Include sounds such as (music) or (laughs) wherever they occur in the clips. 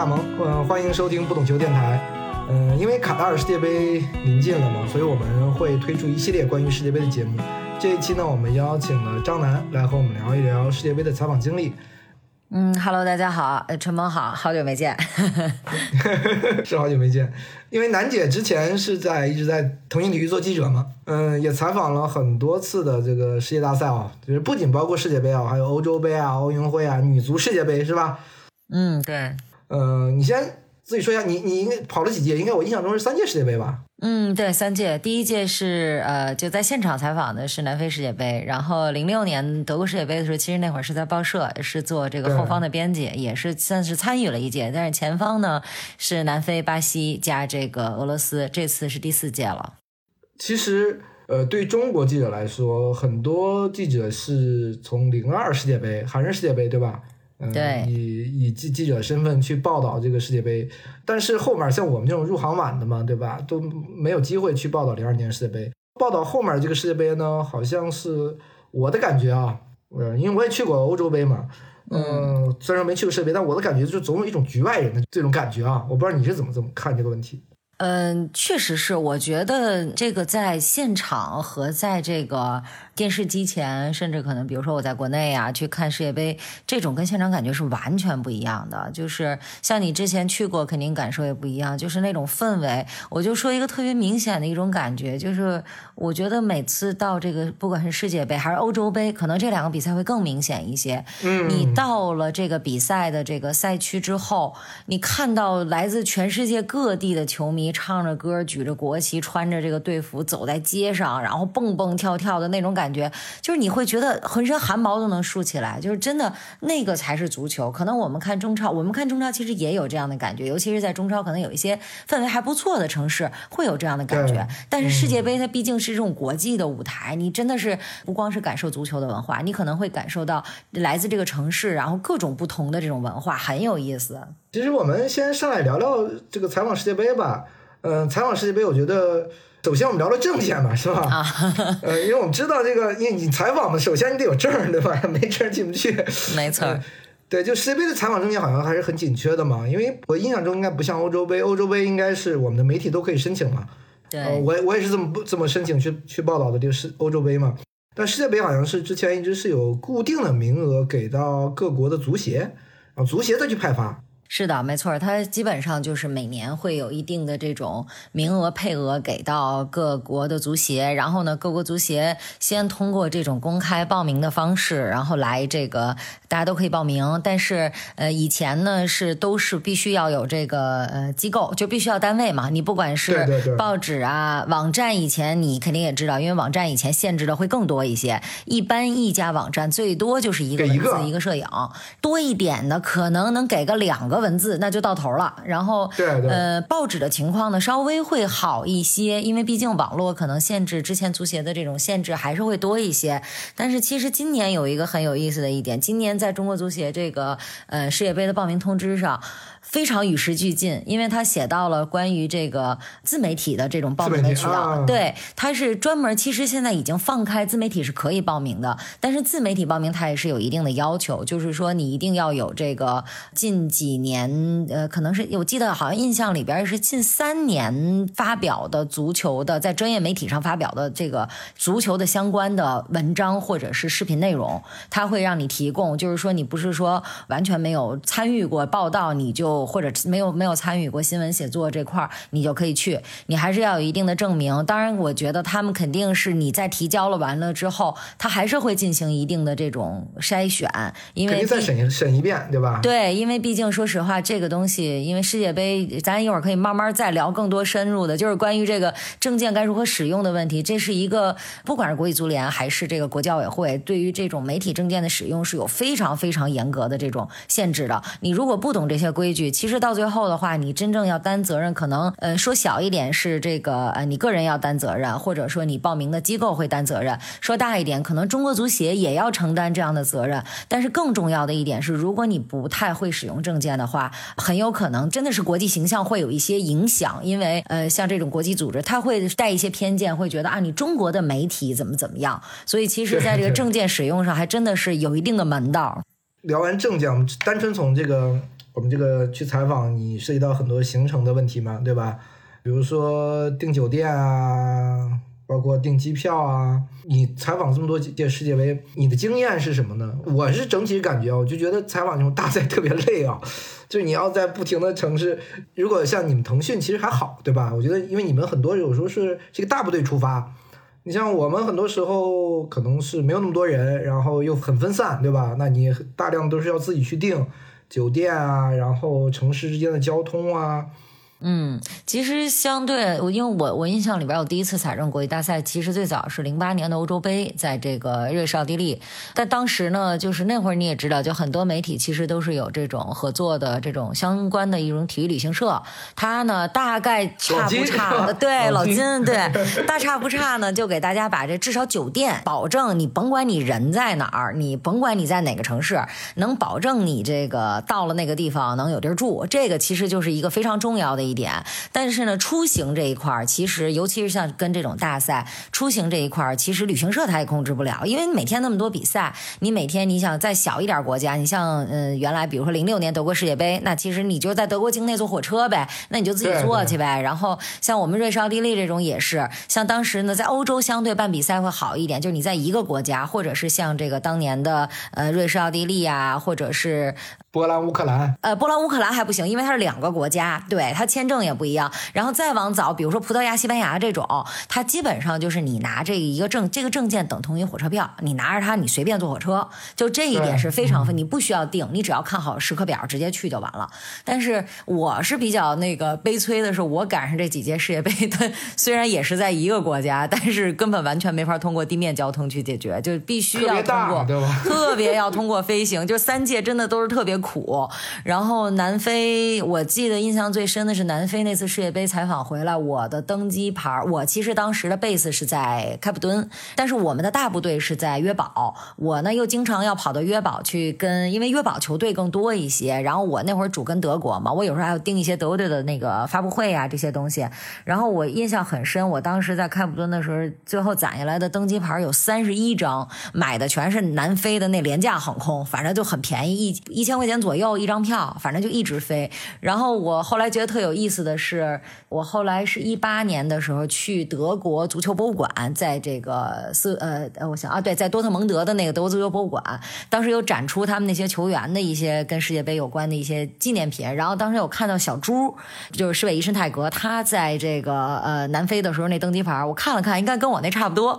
大萌，嗯，欢迎收听不懂球电台。嗯，因为卡塔尔世界杯临近了嘛，所以我们会推出一系列关于世界杯的节目。这一期呢，我们邀请了张楠来和我们聊一聊世界杯的采访经历。嗯，Hello，大家好，呃，陈萌好，好久没见，(laughs) 是好久没见。因为楠姐之前是在一直在腾讯体育做记者嘛，嗯，也采访了很多次的这个世界大赛啊，就是不仅包括世界杯啊，还有欧洲杯啊、奥运会啊、女足世界杯是吧？嗯，对。呃，你先自己说一下，你你应该跑了几届？应该我印象中是三届世界杯吧？嗯，对，三届。第一届是呃，就在现场采访的是南非世界杯，然后零六年德国世界杯的时候，其实那会儿是在报社，是做这个后方的编辑，也是算是参与了一届。但是前方呢是南非、巴西加这个俄罗斯，这次是第四届了。其实，呃，对中国记者来说，很多记者是从零二世界杯、韩日世界杯，对吧？对，以以记记者身份去报道这个世界杯，但是后面像我们这种入行晚的嘛，对吧？都没有机会去报道零二年世界杯。报道后面这个世界杯呢，好像是我的感觉啊，呃，因为我也去过欧洲杯嘛，嗯，虽然没去过世界杯，但我的感觉就是总有一种局外人的这种感觉啊。我不知道你是怎么怎么看这个问题。嗯，确实是，我觉得这个在现场和在这个。电视机前，甚至可能，比如说我在国内啊去看世界杯，这种跟现场感觉是完全不一样的。就是像你之前去过，肯定感受也不一样。就是那种氛围，我就说一个特别明显的一种感觉，就是我觉得每次到这个，不管是世界杯还是欧洲杯，可能这两个比赛会更明显一些。嗯，你到了这个比赛的这个赛区之后，你看到来自全世界各地的球迷唱着歌，举着国旗，穿着这个队服走在街上，然后蹦蹦跳跳的那种感。感觉就是你会觉得浑身汗毛都能竖起来，就是真的那个才是足球。可能我们看中超，我们看中超其实也有这样的感觉，尤其是在中超可能有一些氛围还不错的城市会有这样的感觉。但是世界杯它毕竟是这种国际的舞台，你真的是不光是感受足球的文化，你可能会感受到来自这个城市，然后各种不同的这种文化，很有意思。其实我们先上来聊聊这个采访世界杯吧。嗯，采访世界杯，我觉得。首先，我们聊聊证件吧，是吧？啊，(laughs) 呃，因为我们知道这个，因为你采访嘛，首先你得有证，对吧？(laughs) 没证进不去。没错。对，就世界杯的采访证件好像还是很紧缺的嘛，因为我印象中应该不像欧洲杯，欧洲杯应该是我们的媒体都可以申请嘛。对。我我也是这么不这么申请去去报道的，就是欧洲杯嘛。但世界杯好像是之前一直是有固定的名额给到各国的足协，然后足协再去派发。是的，没错，它基本上就是每年会有一定的这种名额配额给到各国的足协，然后呢，各国足协先通过这种公开报名的方式，然后来这个大家都可以报名。但是呃，以前呢是都是必须要有这个呃机构，就必须要单位嘛。你不管是报纸啊、网站，以前你肯定也知道，因为网站以前限制的会更多一些。一般一家网站最多就是一个文字一个摄影，多一点的可能能给个两个。文字那就到头了，然后呃，报纸的情况呢稍微会好一些，因为毕竟网络可能限制之前足协的这种限制还是会多一些。但是其实今年有一个很有意思的一点，今年在中国足协这个呃世界杯的报名通知上。非常与时俱进，因为他写到了关于这个自媒体的这种报名的渠道。对，他是专门，其实现在已经放开自媒体是可以报名的，但是自媒体报名它也是有一定的要求，就是说你一定要有这个近几年，呃，可能是我记得好像印象里边是近三年发表的足球的，在专业媒体上发表的这个足球的相关的文章或者是视频内容，他会让你提供，就是说你不是说完全没有参与过报道你就。或者没有没有参与过新闻写作这块儿，你就可以去。你还是要有一定的证明。当然，我觉得他们肯定是你在提交了完了之后，他还是会进行一定的这种筛选，因为再审审一遍，对吧？对，因为毕竟说实话，这个东西，因为世界杯，咱一会儿可以慢慢再聊更多深入的，就是关于这个证件该如何使用的问题。这是一个，不管是国际足联还是这个国教委会，对于这种媒体证件的使用是有非常非常严格的这种限制的。你如果不懂这些规矩，其实到最后的话，你真正要担责任，可能呃说小一点是这个呃你个人要担责任，或者说你报名的机构会担责任；说大一点，可能中国足协也要承担这样的责任。但是更重要的一点是，如果你不太会使用证件的话，很有可能真的是国际形象会有一些影响，因为呃像这种国际组织，他会带一些偏见，会觉得啊你中国的媒体怎么怎么样。所以其实在这个证件使用上，还真的是有一定的门道。聊完证件，我们单纯从这个。我们这个去采访，你涉及到很多行程的问题嘛，对吧？比如说订酒店啊，包括订机票啊。你采访这么多届世界杯，你的经验是什么呢？我是整体感觉啊，我就觉得采访这种大赛特别累啊，(laughs) 就是你要在不停的城市。如果像你们腾讯，其实还好，对吧？我觉得，因为你们很多有时候是这个大部队出发，你像我们很多时候可能是没有那么多人，然后又很分散，对吧？那你大量都是要自己去订酒店啊，然后城市之间的交通啊。嗯，其实相对我，因为我我印象里边，我第一次采政国际大赛，其实最早是零八年的欧洲杯，在这个瑞士奥地利。但当时呢，就是那会儿你也知道，就很多媒体其实都是有这种合作的这种相关的一种体育旅行社，他呢大概差不差的，对老金对 (laughs) 大差不差呢，就给大家把这至少酒店保证你甭管你人在哪儿，你甭管你在哪个城市，能保证你这个到了那个地方能有地儿住，这个其实就是一个非常重要的。一点，但是呢，出行这一块儿，其实尤其是像跟这种大赛出行这一块儿，其实旅行社他也控制不了，因为你每天那么多比赛，你每天你想再小一点国家，你像嗯原来比如说零六年德国世界杯，那其实你就在德国境内坐火车呗，那你就自己坐去呗。然后像我们瑞士奥地利这种也是，像当时呢在欧洲相对办比赛会好一点，就是你在一个国家，或者是像这个当年的呃瑞士奥地利啊，或者是。波兰、乌克兰，呃，波兰、乌克兰还不行，因为它是两个国家，对它签证也不一样。然后再往早，比如说葡萄牙、西班牙这种，它基本上就是你拿这一个证，这个证件等同于火车票，你拿着它，你随便坐火车，就这一点是非常，你不需要订，你只要看好时刻表，直接去就完了。但是我是比较那个悲催的是，我赶上这几届世界杯，它 (laughs) 虽然也是在一个国家，但是根本完全没法通过地面交通去解决，就必须要通过，特别要通过飞行，就三届真的都是特别。苦，然后南非，我记得印象最深的是南非那次世界杯采访回来，我的登机牌，我其实当时的 base 是在开普敦，但是我们的大部队是在约堡，我呢又经常要跑到约堡去跟，因为约堡球队更多一些，然后我那会儿主跟德国嘛，我有时候还要盯一些德国队的那个发布会啊这些东西，然后我印象很深，我当时在开普敦的时候，最后攒下来的登机牌有三十一张，买的全是南非的那廉价航空，反正就很便宜，一一千块。钱左右一张票，反正就一直飞。然后我后来觉得特有意思的是，我后来是一八年的时候去德国足球博物馆，在这个斯呃呃，我想啊，对，在多特蒙德的那个德国足球博物馆，当时有展出他们那些球员的一些跟世界杯有关的一些纪念品。然后当时有看到小朱，就是施韦伊申泰格，他在这个呃南非的时候那登机牌，我看了看，应该跟我那差不多。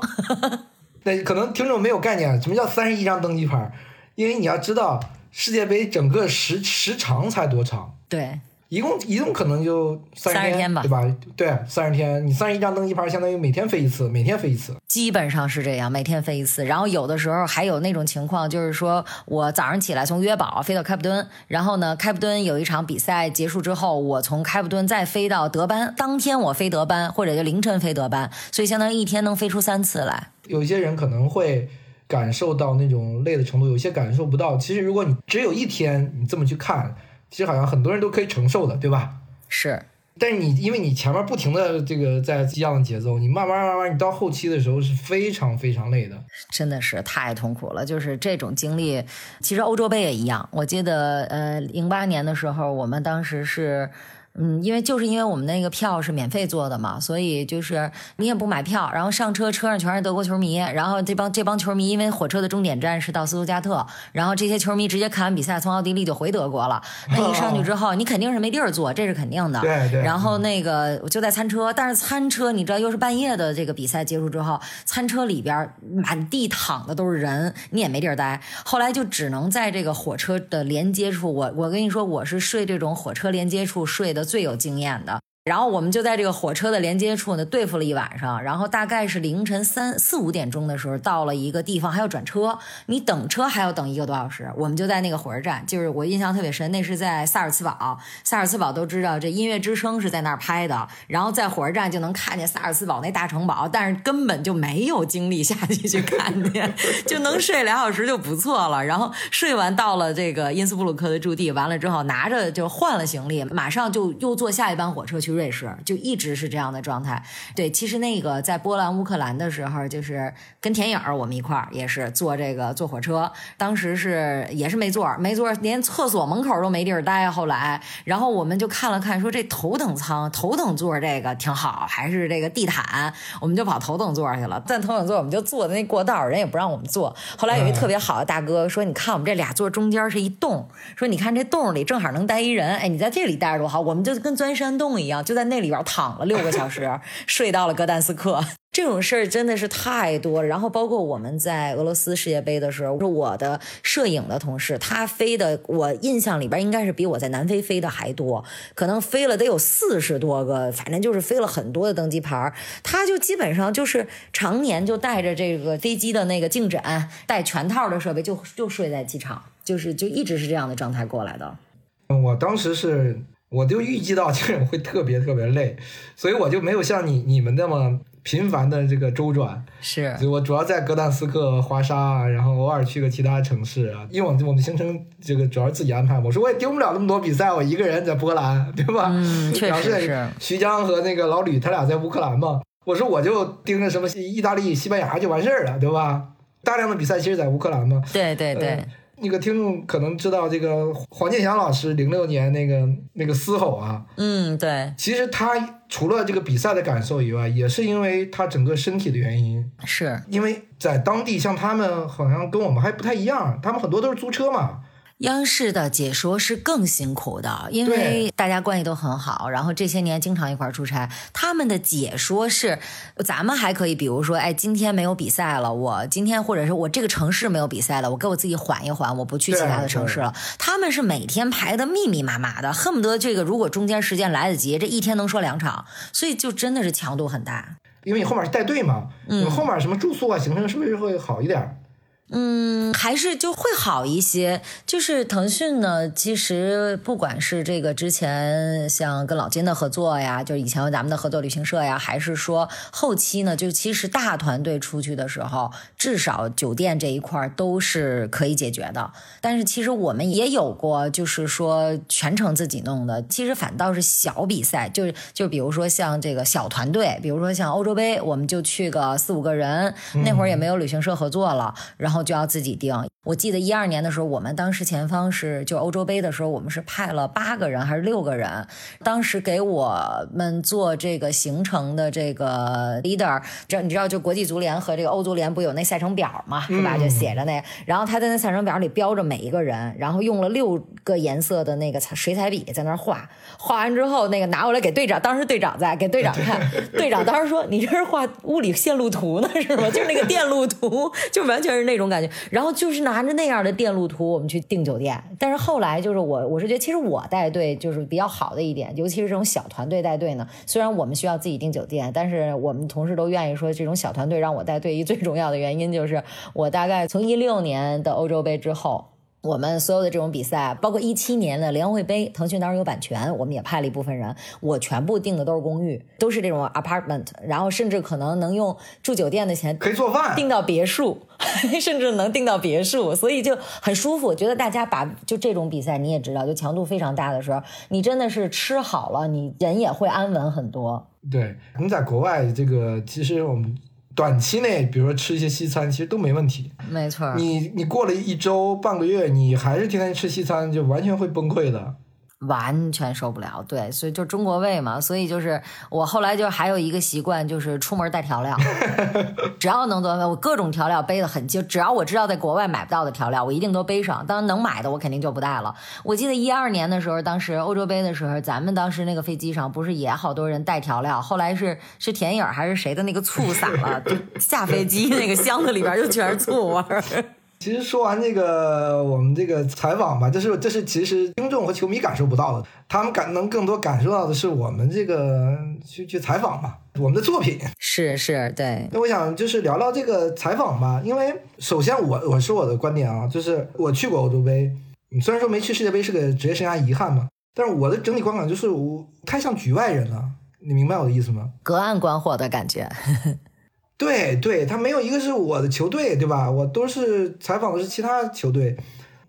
(laughs) 那可能听众没有概念，什么叫三十一张登机牌？因为你要知道。世界杯整个时时长才多长？对，一共一共可能就三十天吧，对吧？对，三十天，你三十一张登机牌，相当于每天飞一次，每天飞一次，基本上是这样，每天飞一次。然后有的时候还有那种情况，就是说我早上起来从约堡飞到开普敦，然后呢，开普敦有一场比赛结束之后，我从开普敦再飞到德班，当天我飞德班，或者就凌晨飞德班，所以相当于一天能飞出三次来。有些人可能会。感受到那种累的程度，有些感受不到。其实，如果你只有一天，你这么去看，其实好像很多人都可以承受的，对吧？是。但是你，因为你前面不停的这个在激昂的节奏，你慢慢慢慢，你到后期的时候是非常非常累的。真的是太痛苦了。就是这种经历，其实欧洲杯也一样。我记得，呃，零八年的时候，我们当时是。嗯，因为就是因为我们那个票是免费坐的嘛，所以就是你也不买票，然后上车，车上全是德国球迷，然后这帮这帮球迷，因为火车的终点站是到斯图加特，然后这些球迷直接看完比赛从奥地利就回德国了。(laughs) 那一上去之后，你肯定是没地儿坐，这是肯定的。对对。然后那个就在餐车，但是餐车你知道又是半夜的这个比赛结束之后，餐车里边满地躺的都是人，你也没地儿待。后来就只能在这个火车的连接处，我我跟你说，我是睡这种火车连接处睡的。最有经验的。然后我们就在这个火车的连接处呢对付了一晚上，然后大概是凌晨三四五点钟的时候到了一个地方，还要转车，你等车还要等一个多小时。我们就在那个火车站，就是我印象特别深，那是在萨尔茨堡。萨尔茨堡都知道，这音乐之声是在那儿拍的，然后在火车站就能看见萨尔茨堡那大城堡，但是根本就没有精力下去去看见，(laughs) 就能睡俩小时就不错了。然后睡完到了这个因斯布鲁克的驻地，完了之后拿着就换了行李，马上就又坐下一班火车去。瑞士，就一直是这样的状态。对，其实那个在波兰、乌克兰的时候，就是跟田颖儿我们一块儿也是坐这个坐火车，当时是也是没座儿，没座，连厕所门口都没地儿待。后来，然后我们就看了看，说这头等舱、头等座这个挺好，还是这个地毯，我们就跑头等座去了。但头等座我们就坐的那过道，人也不让我们坐。后来有一特别好的大哥说：“你看我们这俩座中间是一洞，说你看这洞里正好能待一人，哎，你在这里待着多好。”我们就跟钻山洞一样，就在那里边躺了六个小时，(laughs) 睡到了格丹斯克。这种事儿真的是太多了。然后包括我们在俄罗斯世界杯的时候，是我的摄影的同事，他飞的，我印象里边应该是比我在南非飞的还多，可能飞了得有四十多个，反正就是飞了很多的登机牌。他就基本上就是常年就带着这个飞机的那个颈枕，带全套的设备，就就睡在机场，就是就一直是这样的状态过来的。我当时是，我就预计到这种会特别特别累，所以我就没有像你你们那么。频繁的这个周转是，我主要在格但斯克、华沙，然后偶尔去个其他城市啊。因为我我们行程这个主要是自己安排，我说我也盯不了那么多比赛，我一个人在波兰，对吧？嗯，确实是。徐江和那个老吕他俩在乌克兰嘛，我说我就盯着什么意大利、西班牙就完事儿了，对吧？大量的比赛其实在乌克兰嘛。对对对。那个听众可能知道，这个黄健翔老师零六年那个那个嘶吼啊，嗯，对，其实他除了这个比赛的感受以外，也是因为他整个身体的原因，是因为在当地，像他们好像跟我们还不太一样，他们很多都是租车嘛。央视的解说是更辛苦的，因为大家关系都很好，然后这些年经常一块儿出差。他们的解说是，咱们还可以，比如说，哎，今天没有比赛了，我今天或者是我这个城市没有比赛了，我给我自己缓一缓，我不去其他的城市了。他们是每天排的密密麻麻的，恨不得这个如果中间时间来得及，这一天能说两场，所以就真的是强度很大。因为你后面是带队嘛，你后面什么住宿啊、行程是不是会好一点？嗯，还是就会好一些。就是腾讯呢，其实不管是这个之前像跟老金的合作呀，就以前咱们的合作旅行社呀，还是说后期呢，就其实大团队出去的时候，至少酒店这一块都是可以解决的。但是其实我们也有过，就是说全程自己弄的。其实反倒是小比赛，就是就比如说像这个小团队，比如说像欧洲杯，我们就去个四五个人，那会儿也没有旅行社合作了，然后。就要自己定。我记得一二年的时候，我们当时前方是就欧洲杯的时候，我们是派了八个人还是六个人？当时给我们做这个行程的这个 leader，这你知道，就国际足联和这个欧足联不有那赛程表嘛，是吧？就写着那，然后他在那赛程表里标着每一个人，然后用了六个颜色的那个水彩笔在那画，画完之后那个拿过来给队长，当时队长在给队长看，队长当时说：“你这是画物理线路图呢，是吗？就是那个电路图，就完全是那种感觉。”然后就是拿着那样的电路图，我们去订酒店。但是后来就是我，我是觉得其实我带队就是比较好的一点，尤其是这种小团队带队呢。虽然我们需要自己订酒店，但是我们同事都愿意说，这种小团队让我带队，一最重要的原因就是我大概从一六年的欧洲杯之后。我们所有的这种比赛，包括一七年的联会杯，腾讯当时有版权，我们也派了一部分人。我全部订的都是公寓，都是这种 apartment，然后甚至可能能用住酒店的钱可以做饭，订到别墅，(laughs) 甚至能订到别墅，所以就很舒服。觉得大家把就这种比赛，你也知道，就强度非常大的时候，你真的是吃好了，你人也会安稳很多。对，我们在国外这个，其实我们。短期内，比如说吃一些西餐，其实都没问题。没错。你你过了一周半个月，你还是天天吃西餐，就完全会崩溃的。完全受不了，对，所以就中国胃嘛，所以就是我后来就还有一个习惯，就是出门带调料，(laughs) 只要能做，我各种调料背的很就只要我知道在国外买不到的调料，我一定都背上。当然能买的我肯定就不带了。我记得一二年的时候，当时欧洲杯的时候，咱们当时那个飞机上不是也好多人带调料，后来是是田颖还是谁的那个醋洒了，就下飞机那个箱子里边就全是醋味儿。其实说完这个，我们这个采访吧，就是这是其实听众和球迷感受不到的，他们感能更多感受到的是我们这个去去采访吧，我们的作品是是，对。那我想就是聊聊这个采访吧，因为首先我我说我的观点啊，就是我去过欧洲杯，虽然说没去世界杯是个职业生涯遗憾嘛，但是我的整体观感就是我太像局外人了，你明白我的意思吗？隔岸观火的感觉。对对，他没有一个是我的球队，对吧？我都是采访的是其他球队。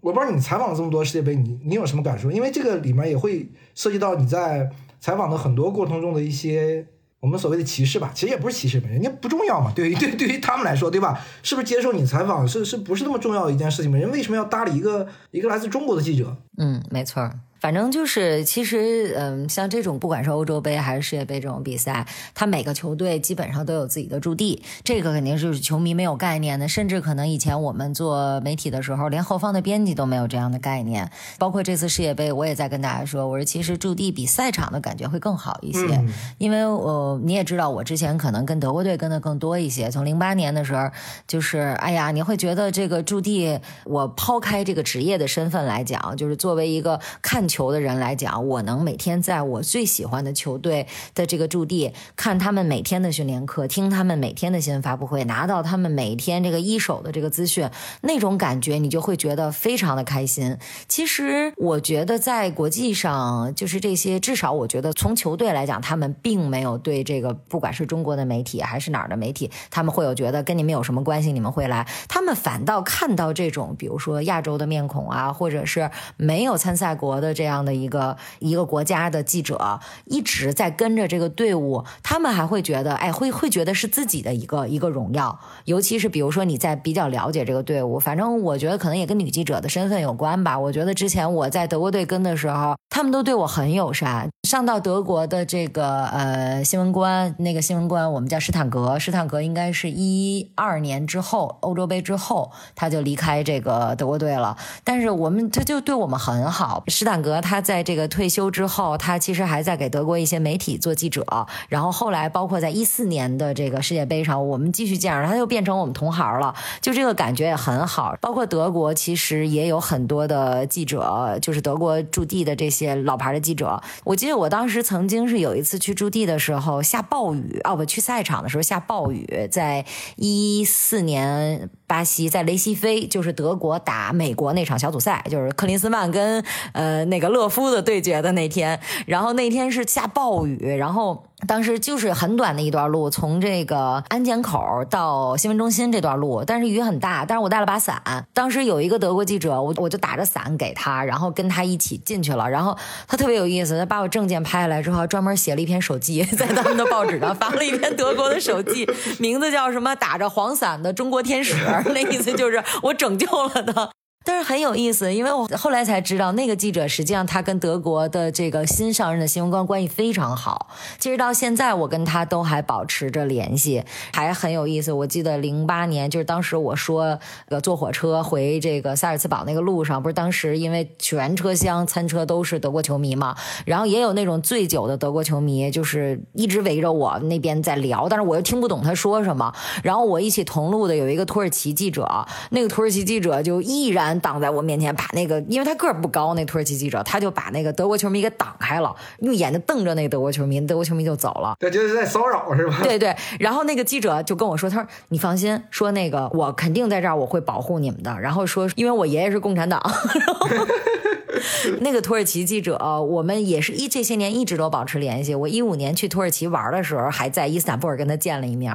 我不知道你采访了这么多世界杯，你你有什么感受？因为这个里面也会涉及到你在采访的很多过程中的一些我们所谓的歧视吧，其实也不是歧视，人家不重要嘛，对于对对于他们来说，对吧？是不是接受你采访是是不是那么重要的一件事情？人为什么要搭理一个一个来自中国的记者？嗯，没错。反正就是，其实，嗯，像这种不管是欧洲杯还是世界杯这种比赛，它每个球队基本上都有自己的驻地，这个肯定是球迷没有概念的，甚至可能以前我们做媒体的时候，连后方的编辑都没有这样的概念。包括这次世界杯，我也在跟大家说，我说其实驻地比赛场的感觉会更好一些，因为我你也知道，我之前可能跟德国队跟的更多一些，从零八年的时候，就是哎呀，你会觉得这个驻地，我抛开这个职业的身份来讲，就是作为一个看。球的人来讲，我能每天在我最喜欢的球队的这个驻地看他们每天的训练课，听他们每天的新闻发布会，拿到他们每天这个一手的这个资讯，那种感觉你就会觉得非常的开心。其实我觉得在国际上，就是这些，至少我觉得从球队来讲，他们并没有对这个不管是中国的媒体还是哪儿的媒体，他们会有觉得跟你们有什么关系，你们会来，他们反倒看到这种，比如说亚洲的面孔啊，或者是没有参赛国的这。这样的一个一个国家的记者一直在跟着这个队伍，他们还会觉得，哎，会会觉得是自己的一个一个荣耀。尤其是比如说你在比较了解这个队伍，反正我觉得可能也跟女记者的身份有关吧。我觉得之前我在德国队跟的时候，他们都对我很友善。上到德国的这个呃新闻官，那个新闻官我们叫施坦格，施坦格应该是一二年之后欧洲杯之后他就离开这个德国队了。但是我们他就对我们很好，施坦格。他在这个退休之后，他其实还在给德国一些媒体做记者。然后后来，包括在一四年的这个世界杯上，我们继续见着他，又变成我们同行了。就这个感觉也很好。包括德国，其实也有很多的记者，就是德国驻地的这些老牌的记者。我记得我当时曾经是有一次去驻地的时候下暴雨，哦不，去赛场的时候下暴雨，在一四年。巴西在雷西菲，就是德国打美国那场小组赛，就是克林斯曼跟呃那个勒夫的对决的那天，然后那天是下暴雨，然后。当时就是很短的一段路，从这个安检口到新闻中心这段路，但是雨很大，但是我带了把伞。当时有一个德国记者，我我就打着伞给他，然后跟他一起进去了。然后他特别有意思，他把我证件拍下来之后，专门写了一篇手记，在他们的报纸上发了一篇德国的手记，名字叫什么“打着黄伞的中国天使”，(laughs) 那意思就是我拯救了他。但是很有意思，因为我后来才知道，那个记者实际上他跟德国的这个新上任的新闻官关系非常好。其实到现在，我跟他都还保持着联系，还很有意思。我记得零八年，就是当时我说，呃，坐火车回这个萨尔茨堡那个路上，不是当时因为全车厢餐车都是德国球迷嘛，然后也有那种醉酒的德国球迷，就是一直围着我那边在聊，但是我又听不懂他说什么。然后我一起同路的有一个土耳其记者，那个土耳其记者就毅然。挡在我面前，把那个，因为他个儿不高，那土耳其记者他就把那个德国球迷给挡开了，用眼睛瞪着那德国球迷，德国球迷就走了。对，就是在骚扰是吧？对对。然后那个记者就跟我说：“他说你放心，说那个我肯定在这儿，我会保护你们的。然后说，因为我爷爷是共产党。(laughs) 那个土耳其记者，我们也是一这些年一直都保持联系。我一五年去土耳其玩的时候，还在伊斯坦布尔跟他见了一面。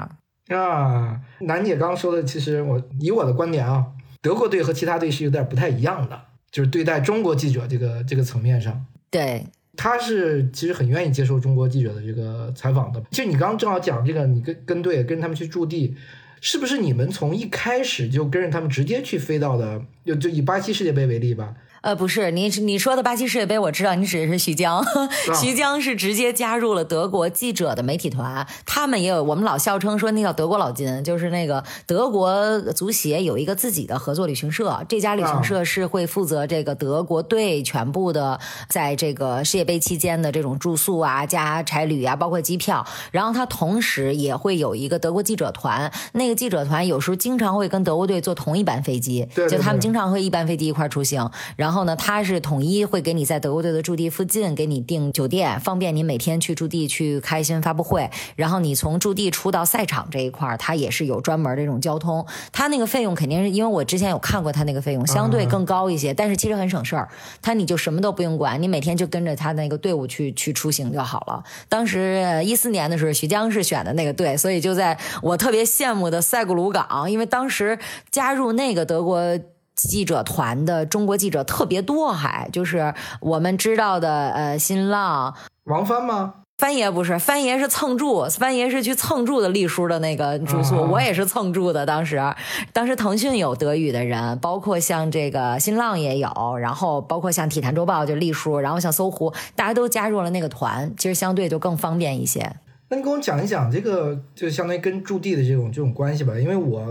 啊，楠姐刚刚说的，其实我以我的观点啊。德国队和其他队是有点不太一样的，就是对待中国记者这个这个层面上，对，他是其实很愿意接受中国记者的这个采访的。其实你刚刚正好讲这个，你跟跟队跟他们去驻地，是不是你们从一开始就跟着他们直接去飞到的？就就以巴西世界杯为例吧。呃，不是，你你说的巴西世界杯，我知道你指的是徐江，(laughs) 徐江是直接加入了德国记者的媒体团，他们也有我们老笑称说那叫德国老金，就是那个德国足协有一个自己的合作旅行社，这家旅行社是会负责这个德国队全部的在这个世界杯期间的这种住宿啊、加差旅啊，包括机票，然后他同时也会有一个德国记者团，那个记者团有时候经常会跟德国队坐同一班飞机，就他们经常会一班飞机一块出行，然后。然后呢，他是统一会给你在德国队的驻地附近给你订酒店，方便你每天去驻地去开新闻发布会。然后你从驻地出到赛场这一块儿，他也是有专门的这种交通。他那个费用肯定是因为我之前有看过他那个费用，相对更高一些，但是其实很省事儿。他你就什么都不用管，你每天就跟着他那个队伍去去出行就好了。当时一四年的时候，徐江是选的那个队，所以就在我特别羡慕的塞古鲁港，因为当时加入那个德国。记者团的中国记者特别多，还就是我们知道的，呃，新浪、王帆吗？帆爷不是，帆爷是蹭住，帆爷是去蹭住的丽叔的那个住宿，啊我也是蹭住的。当时，当时腾讯有德语的人，包括像这个新浪也有，然后包括像体坛周报就丽叔，然后像搜狐，大家都加入了那个团，其实相对就更方便一些。那你跟我讲一讲这个，就相当于跟驻地的这种这种关系吧，因为我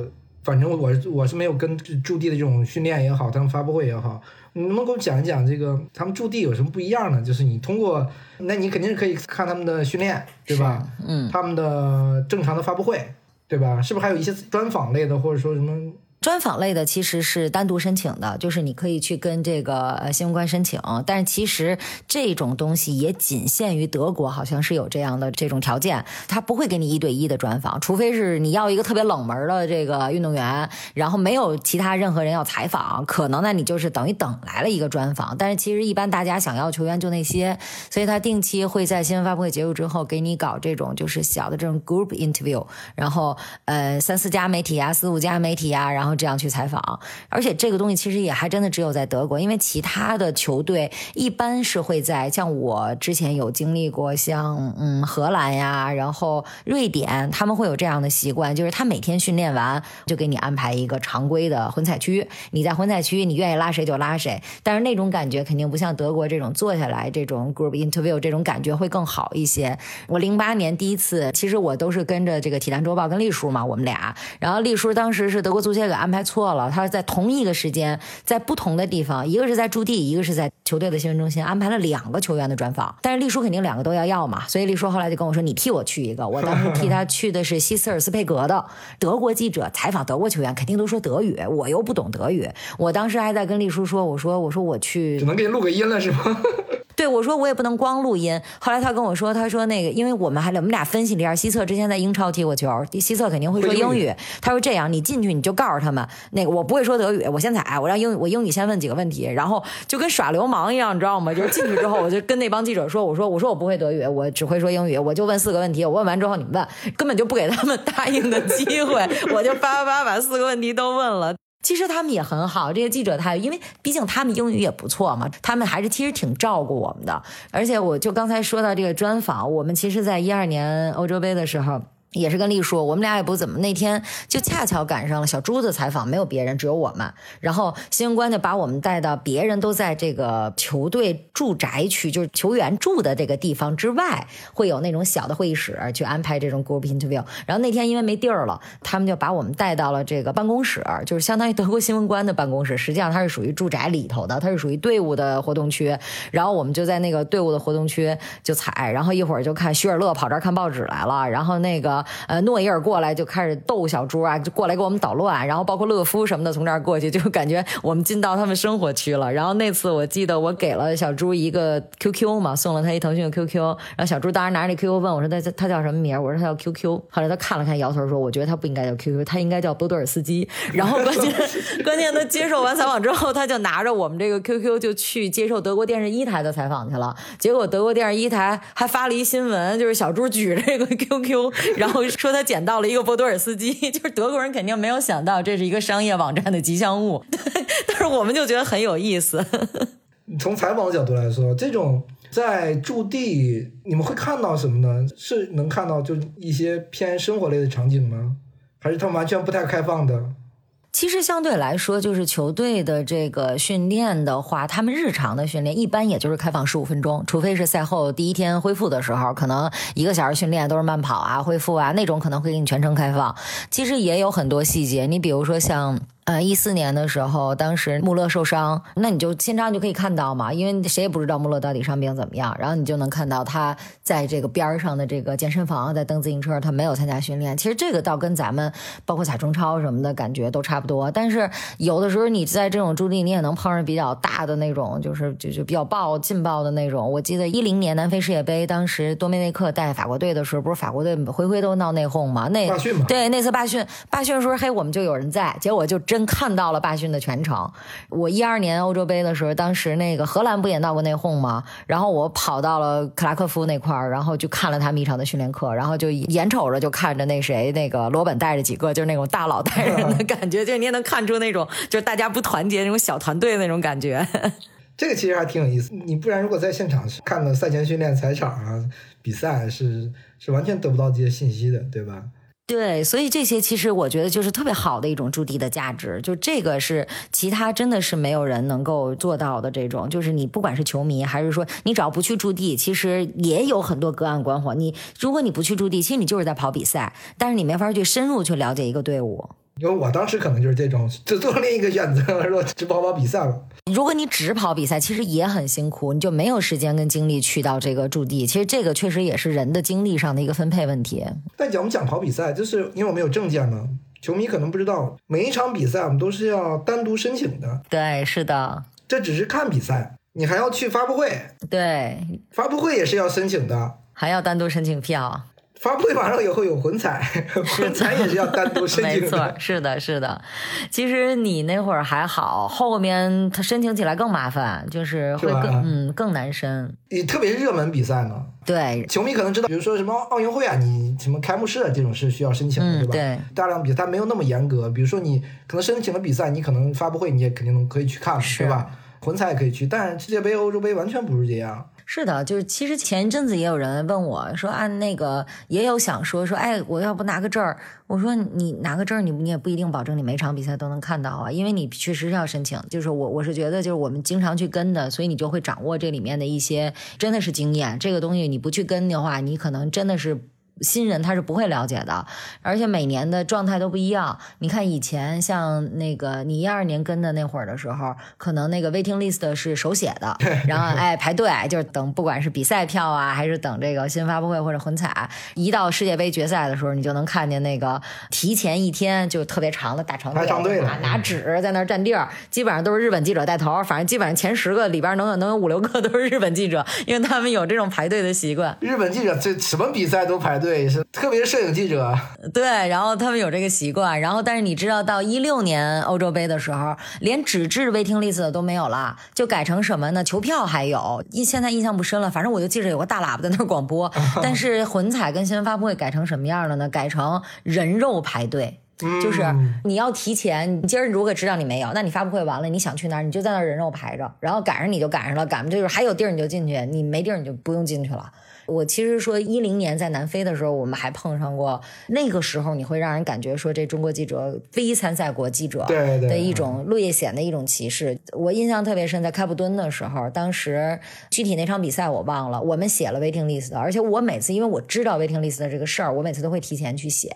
反正我我是没有跟驻地的这种训练也好，他们发布会也好，你能不能给我讲一讲这个他们驻地有什么不一样呢？就是你通过，那你肯定是可以看他们的训练，对吧？嗯，他们的正常的发布会，对吧？是不是还有一些专访类的，或者说什么？专访类的其实是单独申请的，就是你可以去跟这个呃新闻官申请，但是其实这种东西也仅限于德国，好像是有这样的这种条件，他不会给你一对一的专访，除非是你要一个特别冷门的这个运动员，然后没有其他任何人要采访，可能呢你就是等于等来了一个专访，但是其实一般大家想要球员就那些，所以他定期会在新闻发布会结束之后给你搞这种就是小的这种 group interview，然后呃三四家媒体啊，四五家媒体啊，然后然后这样去采访，而且这个东西其实也还真的只有在德国，因为其他的球队一般是会在像我之前有经历过像嗯荷兰呀，然后瑞典，他们会有这样的习惯，就是他每天训练完就给你安排一个常规的混采区，你在混采区你愿意拉谁就拉谁，但是那种感觉肯定不像德国这种坐下来这种 group interview 这种感觉会更好一些。我零八年第一次，其实我都是跟着这个体坛周报跟丽叔嘛，我们俩，然后丽叔当时是德国足协安排错了，他是在同一个时间在不同的地方，一个是在驻地，一个是在球队的新闻中心安排了两个球员的专访，但是丽叔肯定两个都要要嘛，所以丽叔后来就跟我说，你替我去一个，我当时替他去的是希斯尔斯佩格的德国记者采访德国球员，肯定都说德语，我又不懂德语，我当时还在跟丽叔说，我说我说我去只能给你录个音了是吗？(laughs) 对，我说我也不能光录音。后来他跟我说，他说那个，因为我们还我们俩分析了一下，西策之前在英超踢过球，西策肯定会说英语。他说这样，你进去你就告诉他们，那个我不会说德语，我先踩，我让英语，我英语先问几个问题，然后就跟耍流氓一样，你知道吗？就是进去之后，我就跟那帮记者说，我说我说我不会德语，我只会说英语，我就问四个问题，我问完之后你们问，根本就不给他们答应的机会，我就叭叭叭把四个问题都问了。其实他们也很好，这些记者他因为毕竟他们英语也不错嘛，他们还是其实挺照顾我们的。而且我就刚才说到这个专访，我们其实在一二年欧洲杯的时候。也是跟丽叔，我们俩也不怎么。那天就恰巧赶上了小朱子采访，没有别人，只有我们。然后新闻官就把我们带到别人都在这个球队住宅区，就是球员住的这个地方之外，会有那种小的会议室去安排这种 group interview。然后那天因为没地儿了，他们就把我们带到了这个办公室，就是相当于德国新闻官的办公室。实际上它是属于住宅里头的，它是属于队伍的活动区。然后我们就在那个队伍的活动区就采，然后一会儿就看徐尔勒跑这儿看报纸来了，然后那个。呃，诺伊尔过来就开始逗小猪啊，就过来给我们捣乱，然后包括勒夫什么的从这儿过去，就感觉我们进到他们生活区了。然后那次我记得我给了小猪一个 QQ 嘛，送了他一腾讯的 QQ，然后小猪当时拿着那 QQ 问我说他他叫什么名？我说他叫 QQ。后来他看了看，摇头说我觉得他不应该叫 QQ，他应该叫波多尔斯基。然后关键关键他接受完采访之后，他就拿着我们这个 QQ 就去接受德国电视一台的采访去了。结果德国电视一台还发了一新闻，就是小猪举着这个 QQ，然后说他捡到了一个波多尔斯基，就是德国人肯定没有想到这是一个商业网站的吉祥物，(laughs) 但是我们就觉得很有意思。(laughs) 从采访的角度来说，这种在驻地你们会看到什么呢？是能看到就一些偏生活类的场景吗？还是他们完全不太开放的？其实相对来说，就是球队的这个训练的话，他们日常的训练一般也就是开放十五分钟，除非是赛后第一天恢复的时候，可能一个小时训练都是慢跑啊、恢复啊那种，可能会给你全程开放。其实也有很多细节，你比如说像。呃，一四年的时候，当时穆勒受伤，那你就现场就可以看到嘛，因为谁也不知道穆勒到底伤病怎么样，然后你就能看到他在这个边上的这个健身房在蹬自行车，他没有参加训练。其实这个倒跟咱们包括踩中超什么的感觉都差不多，但是有的时候你在这种驻地，你也能碰上比较大的那种，就是就就比较爆劲爆的那种。我记得一零年南非世界杯，当时多梅内克带法国队的时候，不是法国队回回都闹内讧嘛？那？对，那次罢训，罢训的时候，嘿，我们就有人在，结果就真。真看到了罢训的全程。我一二年欧洲杯的时候，当时那个荷兰不也闹过内讧吗？然后我跑到了克拉科夫那块儿，然后就看了他们一场的训练课，然后就眼瞅着就看着那谁那个罗本带着几个就是那种大佬带人的感觉，就你也能看出那种就是大家不团结那种小团队那种感觉。(laughs) 这个其实还挺有意思。你不然如果在现场看了赛前训练、踩场啊、比赛，是是完全得不到这些信息的，对吧？对，所以这些其实我觉得就是特别好的一种驻地的价值，就这个是其他真的是没有人能够做到的这种，就是你不管是球迷还是说你只要不去驻地，其实也有很多隔岸观火。你如果你不去驻地，其实你就是在跑比赛，但是你没法去深入去了解一个队伍。因为我当时可能就是这种，就做另一个选择，说只跑跑比赛了。如果你只跑比赛，其实也很辛苦，你就没有时间跟精力去到这个驻地。其实这个确实也是人的精力上的一个分配问题。但讲我们讲跑比赛，就是因为我们有证件嘛，球迷可能不知道，每一场比赛我们都是要单独申请的。对，是的。这只是看比赛，你还要去发布会。对，发布会也是要申请的，还要单独申请票。发布会马上以后有混彩，混彩也是要单独申请的。没错，是的，是的。其实你那会儿还好，后面他申请起来更麻烦，就是会更嗯更难申。你特别是热门比赛呢，对，球迷可能知道，比如说什么奥运会啊，你什么开幕式啊这种是需要申请的，对吧？对，大量比赛没有那么严格。比如说你可能申请了比赛，你可能发布会你也肯定能可以去看，对吧？混彩也可以去，但是世界杯、欧洲杯完全不是这样。是的，就是其实前一阵子也有人问我说，按那个也有想说说，哎，我要不拿个证儿？我说你拿个证儿，你你也不一定保证你每场比赛都能看到啊，因为你确实是要申请。就是我我是觉得，就是我们经常去跟的，所以你就会掌握这里面的一些真的是经验。这个东西你不去跟的话，你可能真的是。新人他是不会了解的，而且每年的状态都不一样。你看以前像那个你一二年跟的那会儿的时候，可能那个 waiting list 是手写的，(laughs) 然后哎排队就是等，不管是比赛票啊，还是等这个新闻发布会或者混彩，一到世界杯决赛的时候，你就能看见那个提前一天就特别长的大长队，拿拿纸在那儿占地儿，基本上都是日本记者带头，反正基本上前十个里边能有能有五六个都是日本记者，因为他们有这种排队的习惯。日本记者这什么比赛都排队。对，是特别是摄影记者。(laughs) 对，然后他们有这个习惯。然后，但是你知道，到一六年欧洲杯的时候，连纸质 waiting list 都没有了，就改成什么呢？球票还有，印现在印象不深了。反正我就记着有个大喇叭在那儿广播。(laughs) 但是混彩跟新闻发布会改成什么样了呢？改成人肉排队，就是你要提前。你今儿如果知道你没有，那你发布会完了，你想去哪儿，你就在那儿人肉排着。然后赶上你就赶上了，赶不就是还有地儿你就进去，你没地儿你就不用进去了。我其实说一零年在南非的时候，我们还碰上过。那个时候你会让人感觉说，这中国记者非参赛国记者的一种略显的一种歧视。我印象特别深，在开普敦的时候，当时具体那场比赛我忘了，我们写了 waiting list，而且我每次因为我知道 waiting list 的这个事儿，我每次都会提前去写。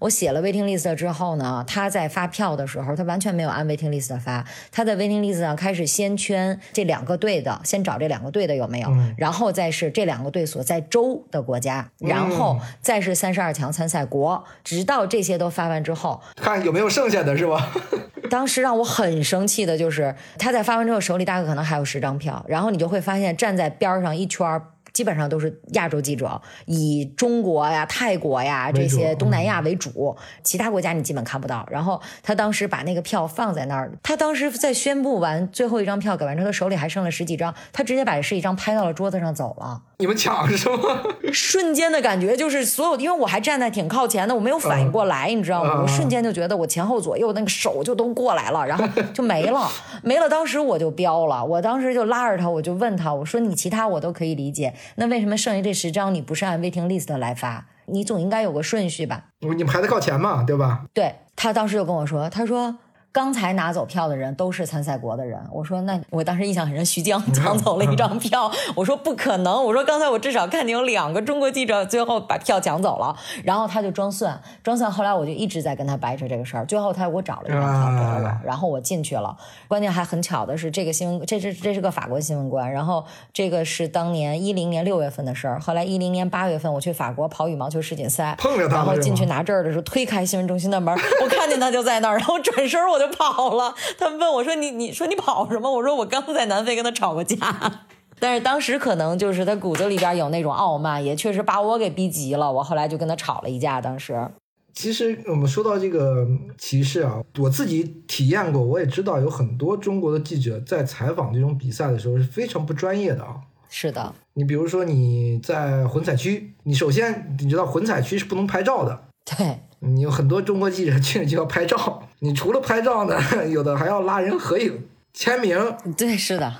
我写了 waiting list 之后呢，他在发票的时候，他完全没有按 waiting list 发，他在 waiting list 上开始先圈这两个队的，先找这两个队的有没有，然后再是这两个队所在。在州的国家，然后再是三十二强参赛国，直到这些都发完之后，看有没有剩下的是吧？(laughs) 当时让我很生气的就是，他在发完之后手里大概可能还有十张票，然后你就会发现站在边上一圈儿。基本上都是亚洲记者，以中国呀、泰国呀这些东南亚为主，其他国家你基本看不到。然后他当时把那个票放在那儿，他当时在宣布完最后一张票给完之后，他手里还剩了十几张，他直接把这十几张拍到了桌子上走了。你们抢是吗？瞬间的感觉就是所有，因为我还站在挺靠前的，我没有反应过来，你知道吗？我瞬间就觉得我前后左右那个手就都过来了，然后就没了，(laughs) 没了。当时我就飙了，我当时就拉着他，我就问他，我说你其他我都可以理解。那为什么剩下这十张你不是按 waiting list 来发？你总应该有个顺序吧？你排的靠前嘛，对吧？对他当时就跟我说，他说。刚才拿走票的人都是参赛国的人，我说那我当时印象很深，徐江 (laughs) 抢走了一张票，我说不可能，我说刚才我至少看见有两个中国记者最后把票抢走了，然后他就装蒜，装蒜，后来我就一直在跟他掰扯这个事儿，最后他给我找了一张票给了我，然后我进去了，关键还很巧的是这个新闻，这是这是个法国新闻官，然后这个是当年一零年六月份的事儿，后来一零年八月份我去法国跑羽毛球世锦赛，碰着他然后进去拿证儿的时候推开新闻中心的门，我看见他就在那儿，然后转身我。就跑了，他们问我说：“你你说你跑什么？”我说：“我刚在南非跟他吵过架。(laughs) ”但是当时可能就是他骨子里边有那种傲慢，也确实把我给逼急了。我后来就跟他吵了一架。当时，其实我们说到这个歧视啊，我自己体验过，我也知道有很多中国的记者在采访这种比赛的时候是非常不专业的啊。是的，你比如说你在混采区，你首先你知道混采区是不能拍照的。对。你有很多中国记者去就要拍照，你除了拍照呢，有的还要拉人合影、签名。对，是的。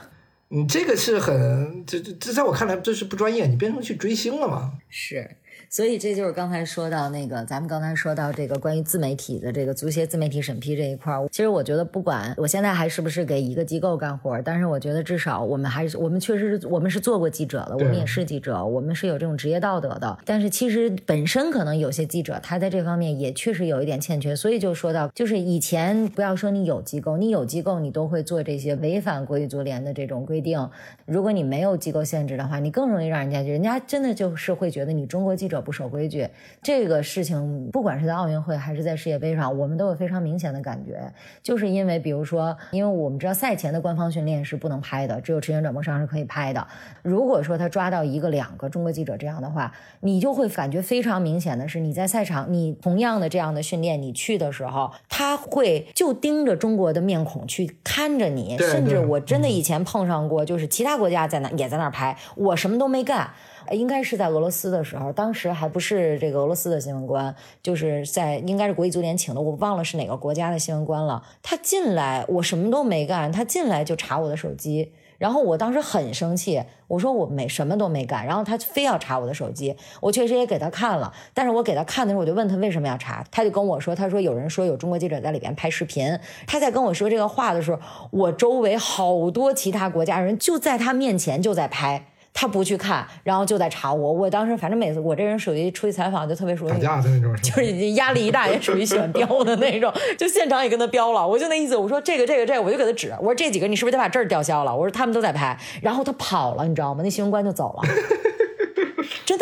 你这个是很，这这这在我看来这是不专业，你变成去追星了嘛？是。所以这就是刚才说到那个，咱们刚才说到这个关于自媒体的这个足协自媒体审批这一块儿。其实我觉得，不管我现在还是不是给一个机构干活，但是我觉得至少我们还是我们确实是我们是做过记者的，我们也是记者，我们是有这种职业道德的。但是其实本身可能有些记者他在这方面也确实有一点欠缺。所以就说到，就是以前不要说你有机构，你有机构你都会做这些违反国际足联的这种规定。如果你没有机构限制的话，你更容易让人家人家真的就是会觉得你中国记者不守规矩。这个事情，不管是在奥运会还是在世界杯上，我们都有非常明显的感觉，就是因为，比如说，因为我们知道赛前的官方训练是不能拍的，只有直接转播上是可以拍的。如果说他抓到一个、两个中国记者这样的话，你就会感觉非常明显的是，你在赛场，你同样的这样的训练，你去的时候，他会就盯着中国的面孔去看着你，甚至我真的以前碰上过，就是其他国家在那也在那拍，我什么都没干。应该是在俄罗斯的时候，当时还不是这个俄罗斯的新闻官，就是在应该是国际足联请的，我忘了是哪个国家的新闻官了。他进来，我什么都没干，他进来就查我的手机，然后我当时很生气，我说我没什么都没干，然后他非要查我的手机，我确实也给他看了，但是我给他看的时候，我就问他为什么要查，他就跟我说，他说有人说有中国记者在里边拍视频，他在跟我说这个话的时候，我周围好多其他国家人就在他面前就在拍。他不去看，然后就在查我。我当时反正每次我这人属于出去采访就特别属于打架的那种，就是压力一大也属于喜欢飙的那种，就现场也跟他飙了。我就那意思，我说这个这个这个，我就给他指，我说这几个你是不是得把证儿吊销了？我说他们都在拍，然后他跑了，你知道吗？那新闻官就走了。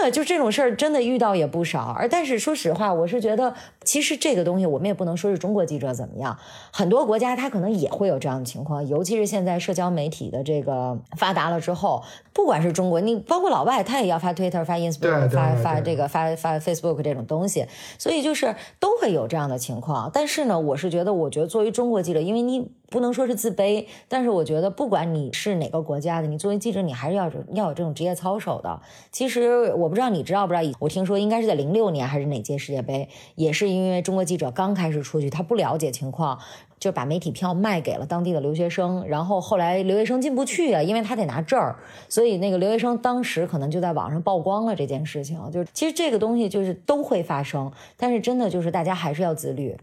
真的就这种事儿，真的遇到也不少。而但是说实话，我是觉得，其实这个东西我们也不能说是中国记者怎么样，很多国家他可能也会有这样的情况。尤其是现在社交媒体的这个发达了之后，不管是中国，你包括老外，他也要发 Twitter、发 Instagram、发发这个发发 Facebook 这种东西，所以就是都会有这样的情况。但是呢，我是觉得，我觉得作为中国记者，因为你。不能说是自卑，但是我觉得不管你是哪个国家的，你作为记者，你还是要要有这种职业操守的。其实我不知道你知道不知道，我听说应该是在零六年还是哪届世界杯，也是因为中国记者刚开始出去，他不了解情况，就把媒体票卖给了当地的留学生，然后后来留学生进不去啊，因为他得拿证儿，所以那个留学生当时可能就在网上曝光了这件事情。就是其实这个东西就是都会发生，但是真的就是大家还是要自律。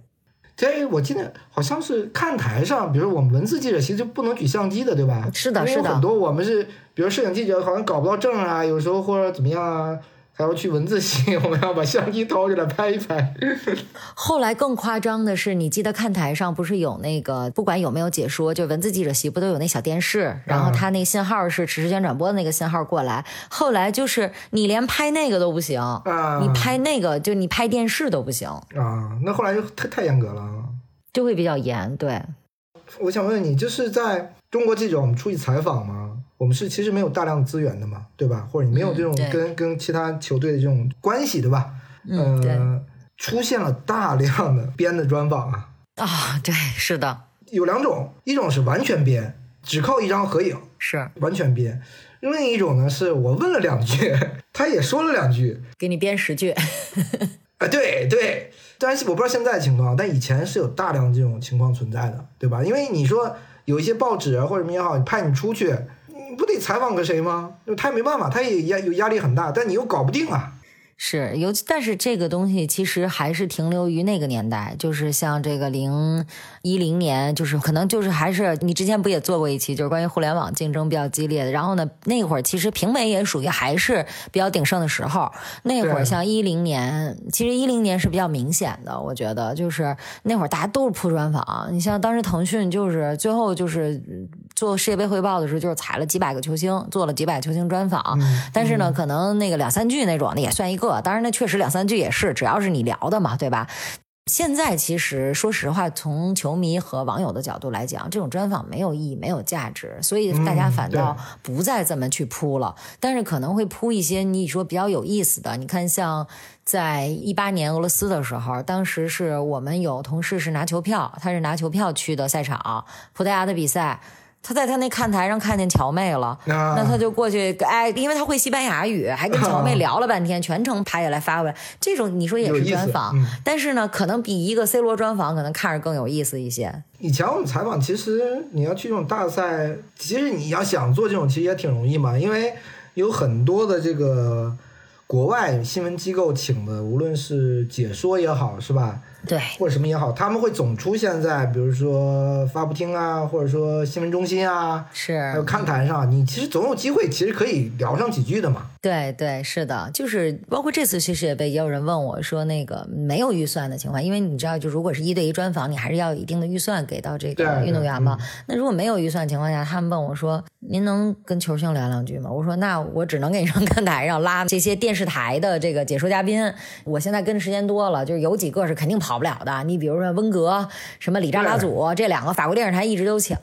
这我记得好像是看台上，比如我们文字记者其实不能举相机的，对吧？是的，是的。很多我们是，比如摄影记者好像搞不到证啊，有时候或者怎么样啊。还要去文字席，(laughs) 我们要把相机掏出来拍一拍。后来更夸张的是，你记得看台上不是有那个，不管有没有解说，就文字记者席不都有那小电视，然后他那信号是实时间转播的那个信号过来。后来就是你连拍那个都不行，你拍那个就你拍电视都不行啊。那后来就太太严格了，就会比较严。对，我想问你，就是在中国记者，我们出去采访吗？我们是其实没有大量资源的嘛，对吧？或者你没有这种跟跟其他球队的这种关系，对吧？嗯，(laughs) 出现了大量的编的专访啊啊，对，是的，有两种，一种是完全编，只靠一张合影，是完全编；另一种呢，是我问了两句，(laughs) 他也说了两句，给你编十句。啊，对对，但是我不知道现在的情况，但以前是有大量这种情况存在的，对吧？因为你说有一些报纸啊或者什么也好，派你出去。不得采访个谁吗？他也没办法，他也压有压力很大，但你又搞不定啊。是，尤其但是这个东西其实还是停留于那个年代，就是像这个零一零年，就是可能就是还是你之前不也做过一期，就是关于互联网竞争比较激烈的。然后呢，那会儿其实平美也属于还是比较鼎盛的时候。那会儿像一零年，其实一零年是比较明显的，我觉得就是那会儿大家都是铺专访。你像当时腾讯就是最后就是做世界杯汇报的时候，就是采了几百个球星，做了几百球星专访。但是呢，可能那个两三句那种的也算一个。当然，那确实两三句也是，只要是你聊的嘛，对吧？现在其实说实话，从球迷和网友的角度来讲，这种专访没有意义，没有价值，所以大家反倒不再这么去铺了。但是可能会铺一些你说比较有意思的。你看，像在一八年俄罗斯的时候，当时是我们有同事是拿球票，他是拿球票去的赛场，葡萄牙的比赛。他在他那看台上看见乔妹了，那他就过去，哎，因为他会西班牙语，还跟乔妹聊了半天，全程拍下来发过来。这种你说也是专访，但是呢，可能比一个 C 罗专访可能看着更有意思一些。以前我们采访，其实你要去这种大赛，其实你要想做这种，其实也挺容易嘛，因为有很多的这个国外新闻机构请的，无论是解说也好，是吧？对，或者什么也好，他们会总出现在，比如说发布厅啊，或者说新闻中心啊，是，还有看台上，你其实总有机会，其实可以聊上几句的嘛。对对，是的，就是包括这次其实也被，也有人问我说，那个没有预算的情况，因为你知道，就如果是一对一专访，你还是要有一定的预算给到这个运动员嘛。那如果没有预算情况下，他们问我说，您能跟球星聊两句吗？我说，那我只能给你上看台上拉这些电视台的这个解说嘉宾。我现在跟的时间多了，就是有几个是肯定跑不了的。你比如说温格，什么里扎拉祖，这两个法国电视台一直都请。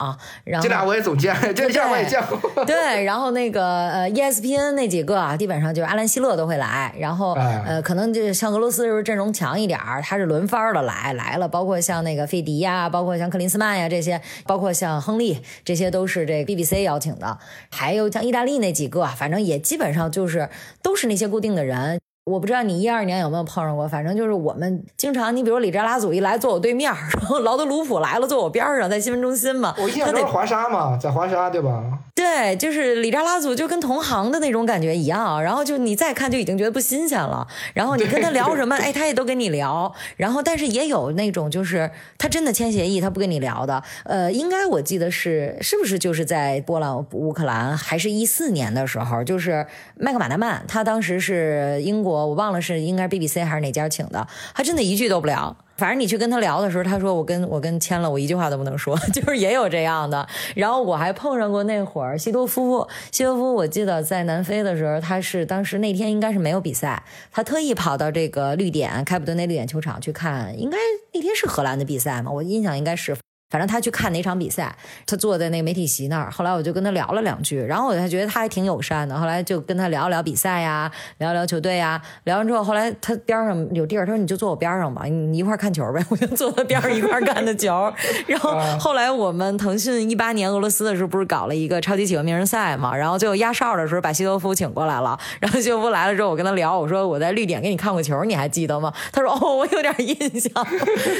然后这俩我也总见，(laughs) 这俩我也见过。对，然后那个呃 ESPN 那几个。基本上就是阿兰希勒都会来，然后呃，可能就是像俄罗斯是阵容强一点儿，他是轮番的来来了，包括像那个费迪呀，包括像克林斯曼呀这些，包括像亨利，这些都是这 BBC 邀请的，还有像意大利那几个，反正也基本上就是都是那些固定的人。我不知道你一二年有没有碰上过，反正就是我们经常，你比如李扎拉祖一来坐我对面，然后劳德鲁普来了坐我边上，在新闻中心嘛。我印象中华沙嘛，在华沙对吧？对，就是李扎拉祖就跟同行的那种感觉一样，然后就你再看就已经觉得不新鲜了。然后你跟他聊什么，哎，他也都跟你聊。然后但是也有那种就是他真的签协议，他不跟你聊的。呃，应该我记得是是不是就是在波兰乌克兰，还是一四年的时候，就是麦克马纳曼，他当时是英国。我我忘了是应该 BBC 还是哪家请的，他真的一句都不聊。反正你去跟他聊的时候，他说我跟我跟签了，我一句话都不能说，(laughs) 就是也有这样的。然后我还碰上过那会儿西多夫，西多夫我记得在南非的时候，他是当时那天应该是没有比赛，他特意跑到这个绿点开普敦那绿点球场去看，应该那天是荷兰的比赛嘛，我印象应该是。反正他去看哪场比赛，他坐在那个媒体席那儿。后来我就跟他聊了两句，然后我才觉得他还挺友善的。后来就跟他聊聊比赛呀，聊聊球队呀。聊完之后，后来他边上有地儿，他说你就坐我边上吧，你一块看球呗。我就坐他边上一块看的球。然后后来我们腾讯一八年俄罗斯的时候不是搞了一个超级企鹅名人赛嘛？然后最后压哨的时候把西多夫请过来了。然后西多夫来了之后，我跟他聊，我说我在绿点给你看过球，你还记得吗？他说哦，我有点印象，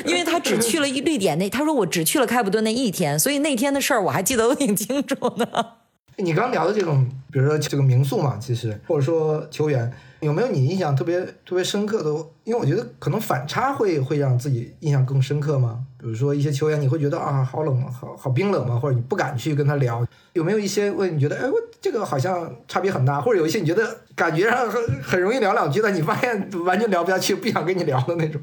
因为他只去了一绿点那，他说我只去去了。开普敦那一天，所以那天的事儿我还记得都挺清楚的。(laughs) 你刚聊的这种，比如说这个民宿嘛，其实或者说球员，有没有你印象特别特别深刻的？因为我觉得可能反差会会让自己印象更深刻吗。比如说一些球员，你会觉得啊，好冷，好好冰冷吗，或者你不敢去跟他聊。有没有一些问你觉得，哎，我这个好像差别很大，或者有一些你觉得感觉上很很容易聊两句的，你发现完全聊不下去，不想跟你聊的那种。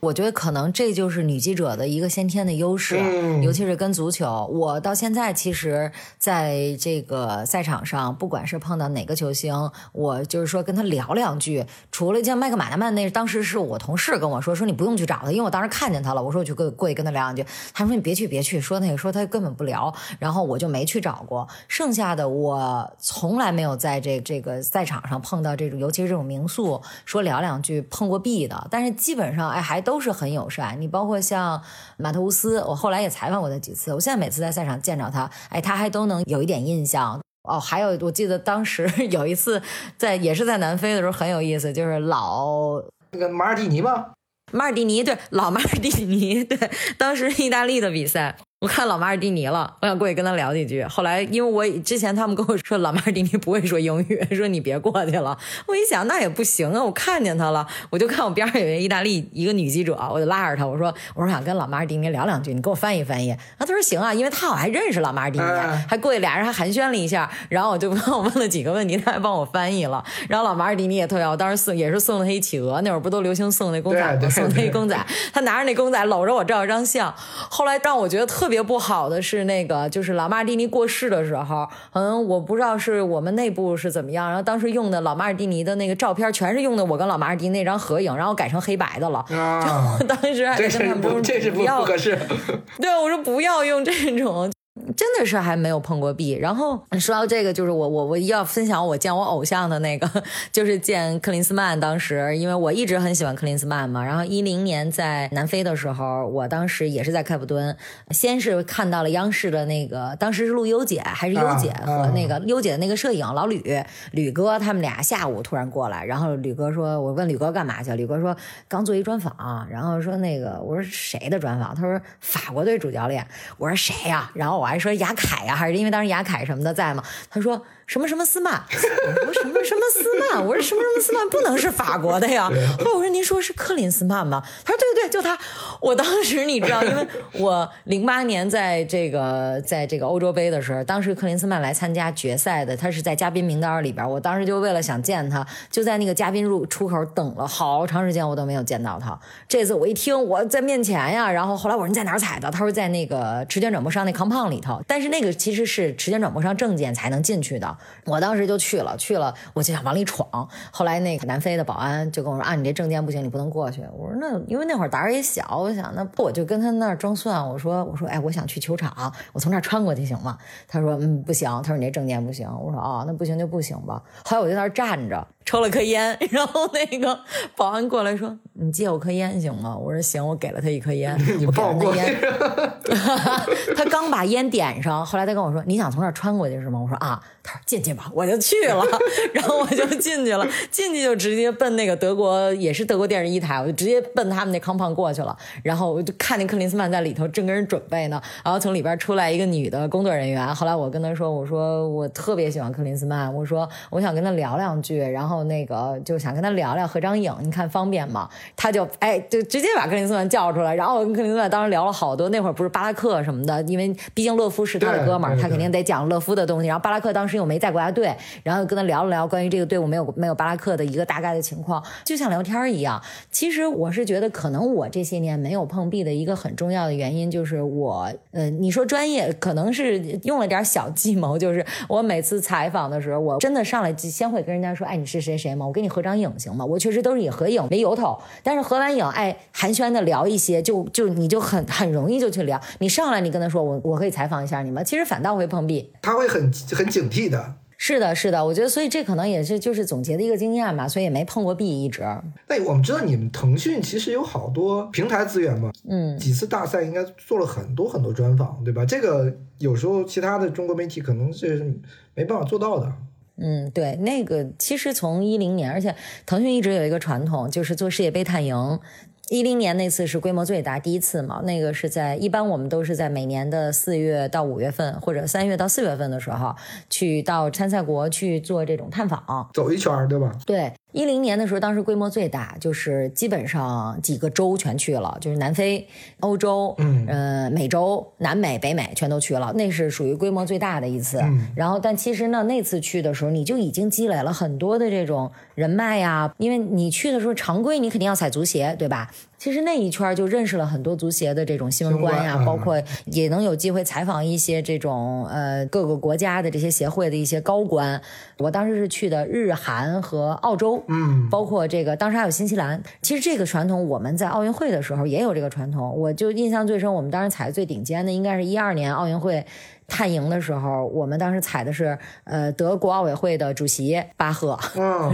我觉得可能这就是女记者的一个先天的优势，尤其是跟足球。我到现在其实在这个赛场上，不管是碰到哪个球星，我就是说跟他聊两句。除了像麦克马纳曼那，当时是我同事跟我说，说你不用去找他，因为我当时看见他了。我说我去过过去跟他聊两句，他说你别去别去，说那个说他根本不聊。然后我就没去找过。剩下的我从来没有在这这个赛场上碰到这种，尤其是这种名宿说聊两句碰过壁的。但是基本上哎还。都是很友善，你包括像马特乌斯，我后来也采访过他几次。我现在每次在赛场见着他，哎，他还都能有一点印象。哦，还有我记得当时 (laughs) 有一次在也是在南非的时候很有意思，就是老那个马尔蒂尼吧？马尔蒂尼对，老马尔蒂尼对，当时意大利的比赛。我看老马尔蒂尼了，我想过去跟他聊几句。后来因为我之前他们跟我说老马尔蒂尼不会说英语，说你别过去了。我一想那也不行啊，我看见他了，我就看我边上有一个意大利一个女记者，我就拉着他，我说我说想跟老马尔蒂尼聊两句，你给我翻译翻译。啊，他说行啊，因为他好像还认识老马尔蒂尼，还过去俩人还寒暄了一下。然后我就帮 (laughs) 我问了几个问题，他还帮我翻译了。然后老马尔蒂尼也特别，我当时送也是送了他一企鹅，那会儿不都流行送那公仔吗？送那公仔，他拿着那公仔搂着我照了张相。后来让我觉得特别不好的是那个，就是老马尔蒂尼过世的时候，嗯，我不知道是我们内部是怎么样，然后当时用的老马尔蒂尼的那个照片，全是用的我跟老马尔蒂尼那张合影，然后改成黑白的了。啊，当时还跟他们说这是不不合适。对，我说不要用这种。真的是还没有碰过壁。然后说到这个，就是我我我要分享我见我偶像的那个，(laughs) 就是见克林斯曼。当时因为我一直很喜欢克林斯曼嘛，然后一零年在南非的时候，我当时也是在开普敦，先是看到了央视的那个，当时是陆优姐还是优姐和那个优姐的那个摄影老吕吕哥他们俩下午突然过来，然后吕哥说，我问吕哥干嘛去？吕哥说刚做一专访，然后说那个我说谁的专访？他说法国队主教练。我说谁呀？然后我还说雅凯呀，还是因为当时雅凯什么的在嘛？他说。什么什么斯曼？(laughs) 我说什么什么斯曼？我说什么什么斯曼不能是法国的呀？后来我说您说是克林斯曼吗？他说对对对，就他。我当时你知道，因为我零八年在这个在这个欧洲杯的时候，当时克林斯曼来参加决赛的，他是在嘉宾名单里边。我当时就为了想见他，就在那个嘉宾入出口等了好长时间，我都没有见到他。这次我一听我在面前呀，然后后来我说你在哪儿踩的？他说在那个持剑转播商那康胖里头，但是那个其实是持剑转播商证件才能进去的。我当时就去了，去了我就想往里闯。后来那个南非的保安就跟我说：“啊，你这证件不行，你不能过去。”我说：“那因为那会儿胆儿也小，我想那不我就跟他那儿装蒜。我说：我说哎，我想去球场，我从这儿穿过去行吗？他说：嗯，不行。他说你这证件不行。我说：哦，那不行就不行吧。后来我就在那儿站着。”抽了颗烟，(laughs) 然后那个保安过来说：“你借我颗烟行吗？”我说：“行。”我给了他一颗烟，我给了他烟。(laughs) (laughs) 他刚把烟点上，后来他跟我说：“你想从这儿穿过去是吗？”我说：“啊。”他说：“进去吧。”我就去了，(laughs) 然后我就进去了，进去就直接奔那个德国，也是德国电视一台，我就直接奔他们那康胖过去了。然后我就看见克林斯曼在里头正跟人准备呢，然后从里边出来一个女的工作人员。后来我跟他说：“我说我特别喜欢克林斯曼，我说我想跟他聊两句。”然后。那个就想跟他聊聊合张影，你看方便吗？他就哎，就直接把克林斯曼叫出来，然后我跟克林斯曼当时聊了好多。那会儿不是巴拉克什么的，因为毕竟勒夫是他的哥们儿，他肯定得讲勒夫的东西。然后巴拉克当时又没在国家队，然后跟他聊了聊关于这个队伍没有没有巴拉克的一个大概的情况，就像聊天一样。其实我是觉得，可能我这些年没有碰壁的一个很重要的原因，就是我呃，你说专业，可能是用了点小计谋，就是我每次采访的时候，我真的上来先会跟人家说，哎，你是谁？谁谁吗？我给你合张影行吗？我确实都是以合影为由头，但是合完影，哎，寒暄的聊一些，就就你就很很容易就去聊。你上来你跟他说，我我可以采访一下你吗？其实反倒会碰壁，他会很很警惕的。是的，是的，我觉得，所以这可能也是就是总结的一个经验吧，所以也没碰过壁一直。那我们知道你们腾讯其实有好多平台资源嘛，嗯，几次大赛应该做了很多很多专访，对吧？这个有时候其他的中国媒体可能是没办法做到的。嗯，对，那个其实从一零年，而且腾讯一直有一个传统，就是做世界杯探营。一零年那次是规模最大，第一次嘛，那个是在一般我们都是在每年的四月到五月份，或者三月到四月份的时候，去到参赛国去做这种探访，走一圈，对吧？对。一零年的时候，当时规模最大，就是基本上几个州全去了，就是南非、欧洲、嗯呃美洲、南美、北美全都去了，那是属于规模最大的一次。然后，但其实呢，那次去的时候，你就已经积累了很多的这种人脉呀，因为你去的时候常规你肯定要踩足协，对吧？其实那一圈就认识了很多足协的这种新闻官呀，包括也能有机会采访一些这种呃各个国家的这些协会的一些高官。我当时是去的日韩和澳洲，嗯，包括这个当时还有新西兰。其实这个传统我们在奥运会的时候也有这个传统，我就印象最深，我们当时踩的最顶尖的应该是一二年奥运会。探营的时候，我们当时采的是呃德国奥委会的主席巴赫，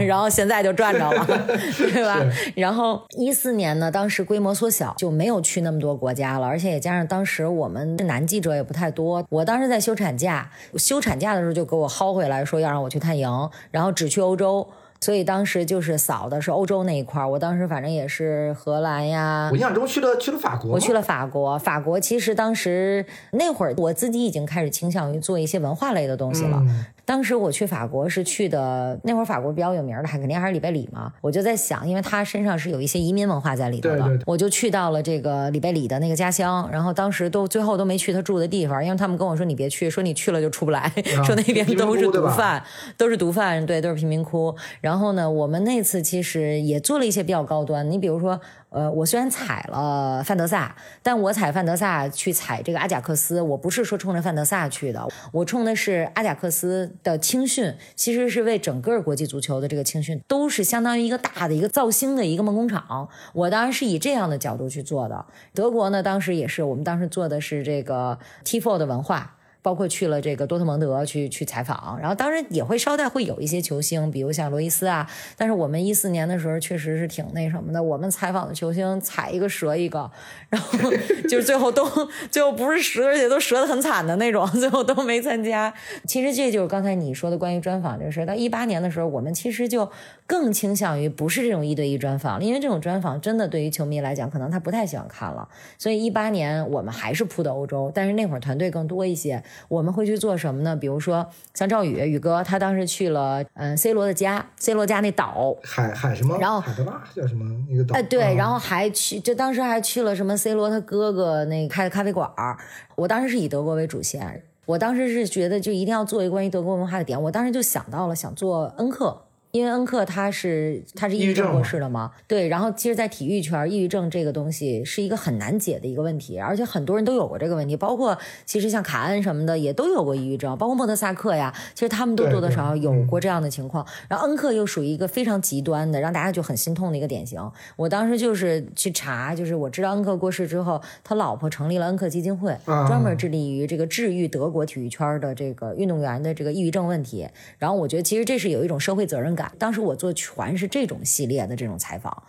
然后现在就赚着了，(laughs) 对吧？然后一四年呢，当时规模缩小，就没有去那么多国家了，而且也加上当时我们男记者也不太多。我当时在休产假，休产假的时候就给我薅回来说要让我去探营，然后只去欧洲。所以当时就是扫的是欧洲那一块儿，我当时反正也是荷兰呀。我印象中去了去了法国。我去了法国，法国其实当时那会儿我自己已经开始倾向于做一些文化类的东西了。当时我去法国是去的，那会儿法国比较有名的还肯定还是里贝里嘛。我就在想，因为他身上是有一些移民文化在里头的，我就去到了这个里贝里的那个家乡。然后当时都最后都没去他住的地方，因为他们跟我说你别去，说你去了就出不来，说那边都是毒贩，都是毒贩，对，都是贫民窟。然后呢，我们那次其实也做了一些比较高端，你比如说。呃，我虽然踩了范德萨，但我踩范德萨去踩这个阿贾克斯，我不是说冲着范德萨去的，我冲的是阿贾克斯的青训，其实是为整个国际足球的这个青训，都是相当于一个大的一个造星的一个梦工厂。我当然是以这样的角度去做的。德国呢，当时也是，我们当时做的是这个 T4 的文化。包括去了这个多特蒙德去去采访，然后当然也会捎带会有一些球星，比如像罗伊斯啊。但是我们一四年的时候确实是挺那什么的，我们采访的球星踩一个折一个，然后 (laughs) 就是最后都最后不是折，而且都折得很惨的那种，最后都没参加。其实这就是刚才你说的关于专访这个事儿。到一八年的时候，我们其实就更倾向于不是这种一对一专访，因为这种专访真的对于球迷来讲，可能他不太喜欢看了。所以一八年我们还是扑的欧洲，但是那会儿团队更多一些。我们会去做什么呢？比如说像赵宇宇哥，他当时去了嗯 C 罗的家，C 罗家那岛海海什么？然后海德拉叫什么一个岛？哎，对，啊然后还去，就当时还去了什么 C 罗他哥哥那开的咖啡馆儿。我当时是以德国为主线，我当时是觉得就一定要做一个关于德国文化的点，我当时就想到了想做恩克。因为恩克他是他是抑郁症过世的嘛，对，然后其实，在体育圈，抑郁症这个东西是一个很难解的一个问题，而且很多人都有过这个问题，包括其实像卡恩什么的也都有过抑郁症，包括莫特萨克呀，其实他们都多多少少有过这样的情况。然后恩克又属于一个非常极端的，让大家就很心痛的一个典型。我当时就是去查，就是我知道恩克过世之后，他老婆成立了恩克基金会，啊专门致力于这个治愈德国体育圈的这个运动员的这个抑郁症问题。然后我觉得其实这是有一种社会责任当时我做全是这种系列的这种采访。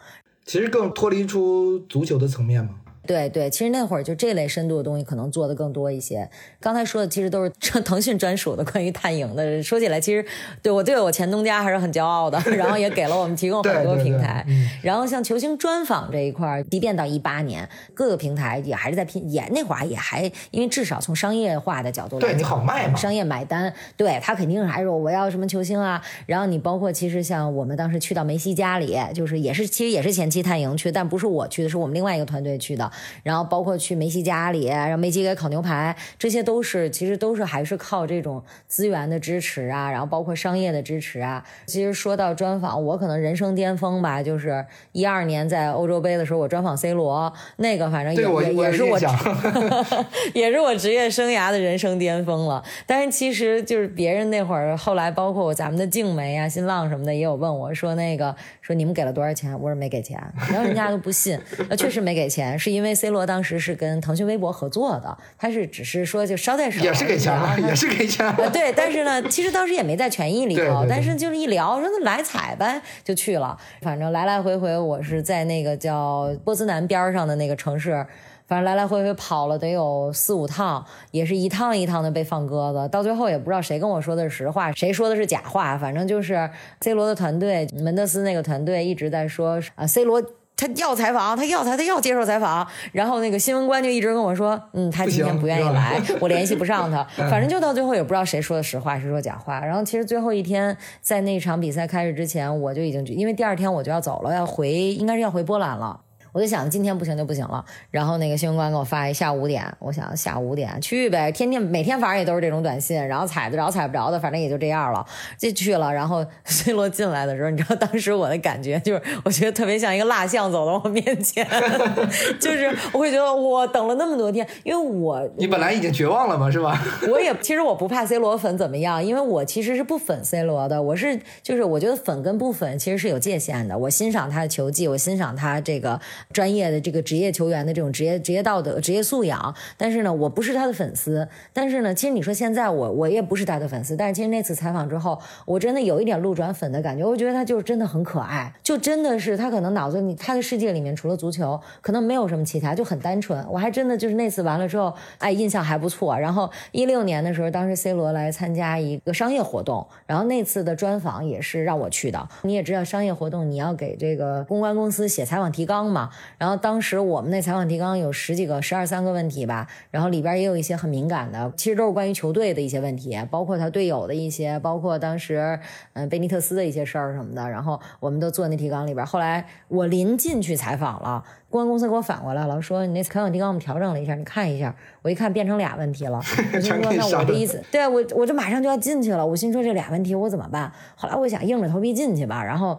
其实更脱离出足球的层面嘛。对对，其实那会儿就这类深度的东西可能做的更多一些。刚才说的其实都是 (laughs) 腾讯专属的关于探营的。说起来，其实对我对我前东家还是很骄傲的，然后也给了我们提供很多对对对平台。嗯然后像球星专访这一块，即便到一八年，各个平台也还是在拼，也那会儿也还因为至少从商业化的角度来讲，对你好卖嘛商业买单，对他肯定是还是我要什么球星啊。然后你包括其实像我们当时去到梅西家里，就是也是其实也是前期探营去，但不是我去的，是我们另外一个团队去的。然后包括去梅西家里，让梅西给烤牛排，这些都是其实都是还是靠这种资源的支持啊，然后包括商业的支持啊。其实说到专访，我可能人生巅峰吧，就是一二年在欧洲杯的时候，我专访 C 罗，那个反正也也也是我有印象 (laughs) (laughs) 也是我职业生涯的人生巅峰了。但是其实就是别人那会儿，后来包括咱们的静梅啊、新浪什么的，也有问我说那个说你们给了多少钱？我说没给钱，然后人家都不信，那确实没给钱，是因为 C 罗当时是跟腾讯微博合作的，他是只是说就捎带手，也是给钱也是给钱。对，但是呢，其实当时也没在权益里头，对对对但是就是一聊说那来踩呗，就去了。反正来来回回，我是在那个叫波兹南边上的那个城市。反正来来回回跑了得有四五趟，也是一趟一趟的被放鸽子，到最后也不知道谁跟我说的是实话，谁说的是假话。反正就是 C 罗的团队，门德斯那个团队一直在说啊，C 罗他要采访，他要采，他要接受采访。然后那个新闻官就一直跟我说，嗯，他今天不愿意来，我联系不上他。(laughs) 反正就到最后也不知道谁说的实话，谁说假话。然后其实最后一天在那场比赛开始之前，我就已经因为第二天我就要走了，要回应该是要回波兰了。我就想今天不行就不行了，然后那个新闻官给我发一下午五点，我想下午五点去呗，天天每天反正也都是这种短信，然后踩得着踩不着的，反正也就这样了，就去了。然后 (laughs) C 罗进来的时候，你知道当时我的感觉就是，我觉得特别像一个蜡像走到我面前，(laughs) 就是我会觉得我等了那么多天，因为我你本来已经绝望了嘛，是吧？(laughs) 我也其实我不怕 C 罗粉怎么样，因为我其实是不粉 C 罗的。我是就是我觉得粉跟不粉其实是有界限的。我欣赏他的球技，我欣赏他这个专业的这个职业球员的这种职业职业道德、职业素养。但是呢，我不是他的粉丝。但是呢，其实你说现在我我也不是他的粉丝。但是其实那次采访之后，我真的有一点路转粉的感觉。我觉得他就是真的很可爱，就真的是他可能脑子里他的世界里面除了足球，可能没有什么其他，就很单纯。我还真的就是那次完了之后，哎，印象还不错。然后一六年的时候，当时 C 罗来参加一个商业活动，然后那次的专访也是让我去的。你也知道，商业活动你要给这个公关公司写采访提纲嘛。然后当时我们那采访提纲有十几个、十二三个问题吧，然后里边也有一些很敏感的，其实都是关于球队的一些问题，包括他队友的一些，包括当时嗯贝尼特斯的一些事儿什么的。然后我们都做那提纲里边。后来我临进去采访了。公关公司给我反过来了，说你那采访提纲我们调整了一下，你看一下。我一看变成俩问题了，(laughs) 我心说那我这意思，对我我这马上就要进去了，我心说这俩问题我怎么办？后来我想硬着头皮进去吧，然后。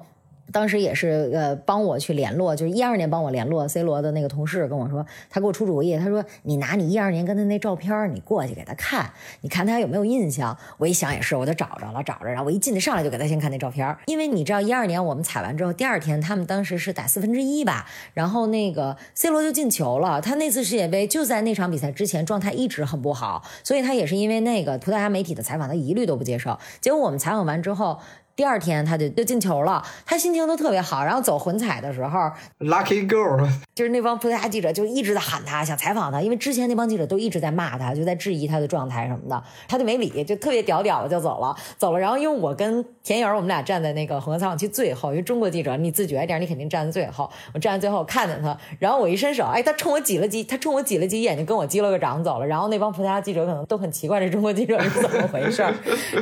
当时也是呃帮我去联络，就是一二年帮我联络 C 罗的那个同事跟我说，他给我出主意，他说你拿你一二年跟他那照片，你过去给他看，你看他有没有印象。我一想也是，我就找着了，找着，然后我一进去上来就给他先看那照片，因为你知道一二年我们采完之后，第二天他们当时是打四分之一吧，然后那个 C 罗就进球了，他那次世界杯就在那场比赛之前状态一直很不好，所以他也是因为那个葡萄牙媒体的采访，他一律都不接受。结果我们采访完之后。第二天他就就进球了，他心情都特别好。然后走混彩的时候，Lucky Girl，就是那帮葡萄牙记者就一直在喊他，想采访他，因为之前那帮记者都一直在骂他，就在质疑他。的状态什么的，他。就没理，就特别屌屌的就走了，走了。然后因为我跟田颖我们俩站在那个混合采访区最后，因为中国记者你自觉一点，你肯定站在最后。我站在最后看见他，然后我一伸手，哎，他。冲我挤了挤，他。冲我挤了挤眼睛，跟我击了个掌走了。然后那帮葡萄牙记者可能都很奇怪，这中国记者是怎么回事？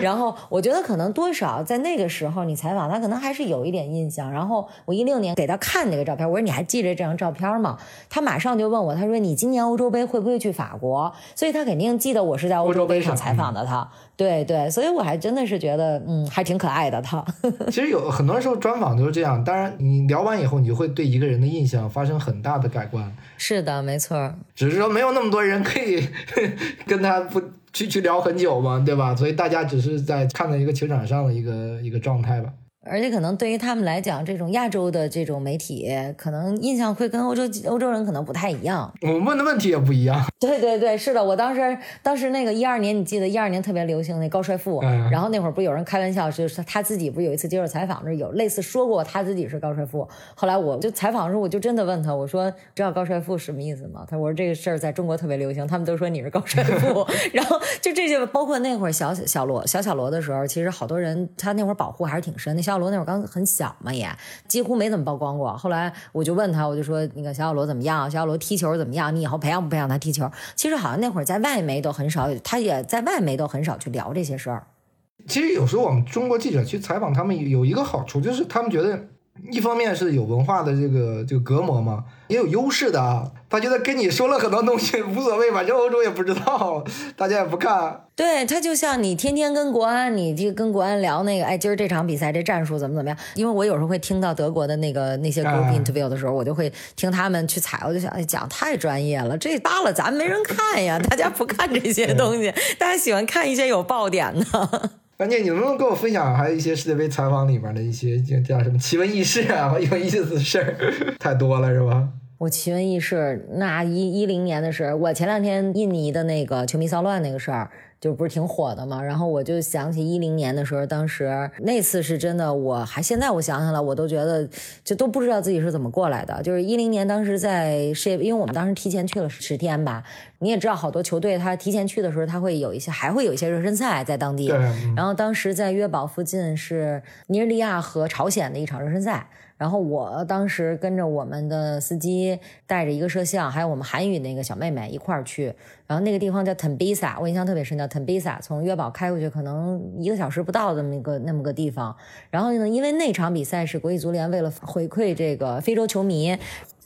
然后我觉得可能多少在那个。时候你采访他，可能还是有一点印象。然后我一六年给他看那个照片，我说你还记着这张照片吗？他马上就问我，他说你今年欧洲杯会不会去法国？所以他肯定记得我是在欧洲杯上采访的他。对对，所以我还真的是觉得，嗯，还挺可爱的他。(laughs) 其实有很多时候专访都是这样，当然你聊完以后，你就会对一个人的印象发生很大的改观。是的，没错。只是说没有那么多人可以 (laughs) 跟他不。去去聊很久嘛，对吧？所以大家只是在看到一个球场上的一个一个状态吧。而且可能对于他们来讲，这种亚洲的这种媒体，可能印象会跟欧洲欧洲人可能不太一样。我们问的问题也不一样。对对对，是的。我当时当时那个一二年，你记得一二年特别流行那高帅富，然后那会儿不有人开玩笑，就是他自己不是有一次接受采访时有类似说过他自己是高帅富。后来我就采访的时候，我就真的问他，我说知道高帅富什么意思吗？他说我说这个事儿在中国特别流行，他们都说你是高帅富。(laughs) 然后就这些，包括那会儿小小罗小小罗的时候，其实好多人他那会儿保护还是挺深。的小小罗那会儿刚很小嘛，也几乎没怎么曝光过。后来我就问他，我就说那个小小罗怎么样？小小罗踢球怎么样？你以后培养不培养他踢球？其实好像那会儿在外媒都很少，他也在外媒都很少去聊这些事儿。其实有时候我们中国记者去采访他们，有一个好处就是他们觉得。一方面是有文化的这个这个隔膜嘛，也有优势的啊。他觉得跟你说了很多东西无所谓，反正欧洲也不知道，大家也不看。对他就像你天天跟国安，你就跟国安聊那个，哎，今儿这场比赛这战术怎么怎么样？因为我有时候会听到德国的那个那些 group interview 的时候，我就会听他们去采，我就想，哎，讲太专业了，这扒了咱没人看呀，大家不看这些东西，大家喜欢看一些有爆点的。关键你能不能跟我分享，还有一些世界杯采访里面的一些叫什么奇闻异事啊，有意思的事儿，太多了是吧？我奇闻异事，那一一零年的事，我前两天印尼的那个球迷骚乱那个事儿。就不是挺火的嘛，然后我就想起一零年的时候，当时那次是真的，我还现在我想想了，我都觉得就都不知道自己是怎么过来的。就是一零年当时在世界，因为我们当时提前去了十天吧，你也知道，好多球队他提前去的时候，他会有一些还会有一些热身赛在当地。然后当时在约堡附近是尼日利亚和朝鲜的一场热身赛。然后我当时跟着我们的司机，带着一个摄像，还有我们韩语那个小妹妹一块儿去。然后那个地方叫 Tembisa，我印象特别深，叫 Tembisa，从约堡开过去可能一个小时不到的那个那么个地方。然后呢，因为那场比赛是国际足联为了回馈这个非洲球迷，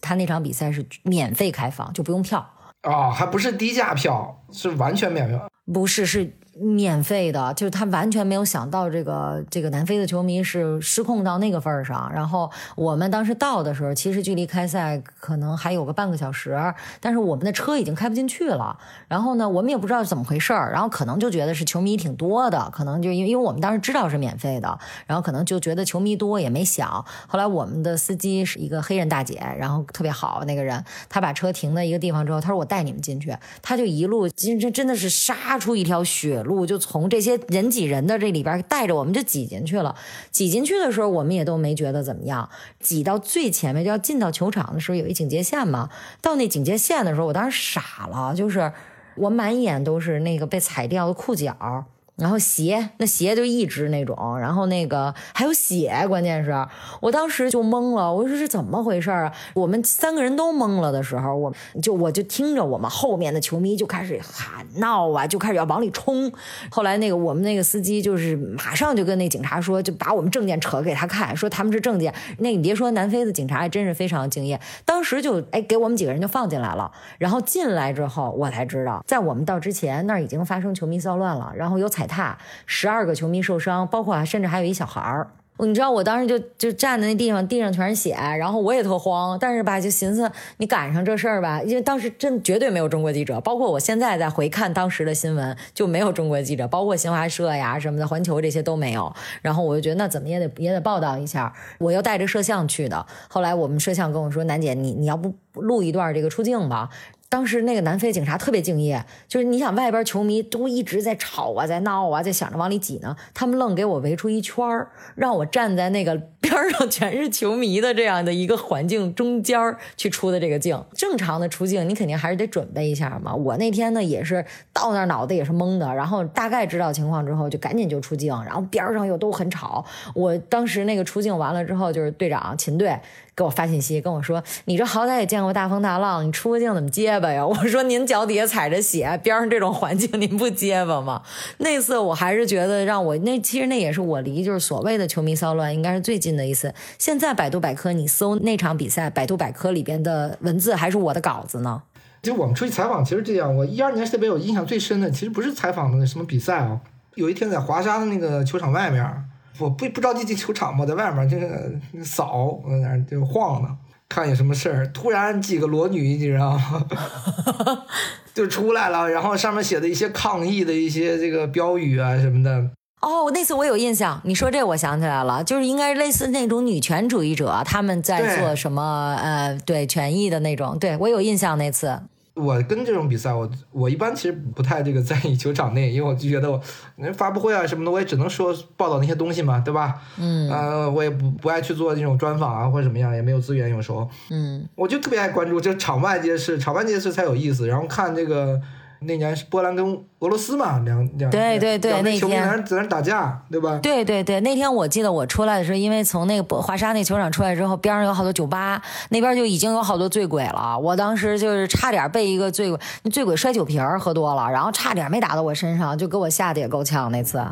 他那场比赛是免费开放，就不用票。哦，还不是低价票，是完全免费。不是，是。免费的，就是他完全没有想到这个这个南非的球迷是失控到那个份儿上。然后我们当时到的时候，其实距离开赛可能还有个半个小时，但是我们的车已经开不进去了。然后呢，我们也不知道怎么回事儿，然后可能就觉得是球迷挺多的，可能就因为因为我们当时知道是免费的，然后可能就觉得球迷多也没想。后来我们的司机是一个黑人大姐，然后特别好那个人，他把车停在一个地方之后，他说我带你们进去，他就一路真真真的是杀出一条血路。路就从这些人挤人的这里边带着我们就挤进去了，挤进去的时候我们也都没觉得怎么样。挤到最前面就要进到球场的时候，有一警戒线嘛。到那警戒线的时候，我当时傻了，就是我满眼都是那个被踩掉的裤脚。然后鞋，那鞋就一只那种，然后那个还有血，关键是我当时就懵了，我说是怎么回事啊？我们三个人都懵了的时候，我就我就听着我们后面的球迷就开始喊闹啊，就开始要往里冲。后来那个我们那个司机就是马上就跟那警察说，就把我们证件扯给他看，说他们是证件。那你别说南非的警察还真是非常敬业，当时就哎给我们几个人就放进来了。然后进来之后，我才知道，在我们到之前那儿已经发生球迷骚乱了，然后有踩。踏十二个球迷受伤，包括甚至还有一小孩儿。你知道我当时就就站在那地方，地上全是血，然后我也特慌，但是吧，就寻思你赶上这事儿吧，因为当时真绝对没有中国记者，包括我现在在回看当时的新闻，就没有中国记者，包括新华社呀什么的，环球这些都没有。然后我就觉得那怎么也得也得报道一下，我又带着摄像去的。后来我们摄像跟我说，楠姐，你你要不录一段这个出镜吧？当时那个南非警察特别敬业，就是你想外边球迷都一直在吵啊，在闹啊，在想着往里挤呢，他们愣给我围出一圈儿，让我站在那个边上全是球迷的这样的一个环境中间去出的这个镜。正常的出镜你肯定还是得准备一下嘛。我那天呢也是到那儿脑袋也是懵的，然后大概知道情况之后就赶紧就出镜，然后边上又都很吵。我当时那个出镜完了之后，就是队长秦队。给我发信息跟我说：“你这好歹也见过大风大浪，你出个镜怎么结巴呀？” (laughs) 我说：“您脚底下踩着血，边上这种环境，您不结巴吗？”那次我还是觉得让我那其实那也是我离就是所谓的球迷骚乱应该是最近的一次。现在百度百科你搜那场比赛，百度百科里边的文字还是我的稿子呢。就我们出去采访，其实这样。我一二年世界杯，我印象最深的其实不是采访的什么比赛啊。有一天在华沙的那个球场外面。我不不着急进球场嘛，在外面就是扫，我在那就晃呢，看有什么事儿。突然几个裸女，你知道吗？(laughs) 就出来了，然后上面写的一些抗议的一些这个标语啊什么的。哦，那次我有印象，你说这我想起来了，就是应该类似那种女权主义者，他们在做什么？呃，对权益的那种。对我有印象那次。我跟这种比赛，我我一般其实不太这个在意球场内，因为我就觉得我那发布会啊什么的，我也只能说报道那些东西嘛，对吧？嗯，呃，我也不不爱去做那种专访啊或者怎么样，也没有资源有时候。嗯，我就特别爱关注这场外这些事，场外这些事才有意思，然后看这个。那年是波兰跟俄罗斯嘛，两两对对对，那天在那打架，对吧？对对对，那天我记得我出来的时候，因为从那个华沙那球场出来之后，边上有好多酒吧，那边就已经有好多醉鬼了。我当时就是差点被一个醉鬼，醉鬼摔酒瓶喝多了，然后差点没打到我身上，就给我吓得也够呛那次。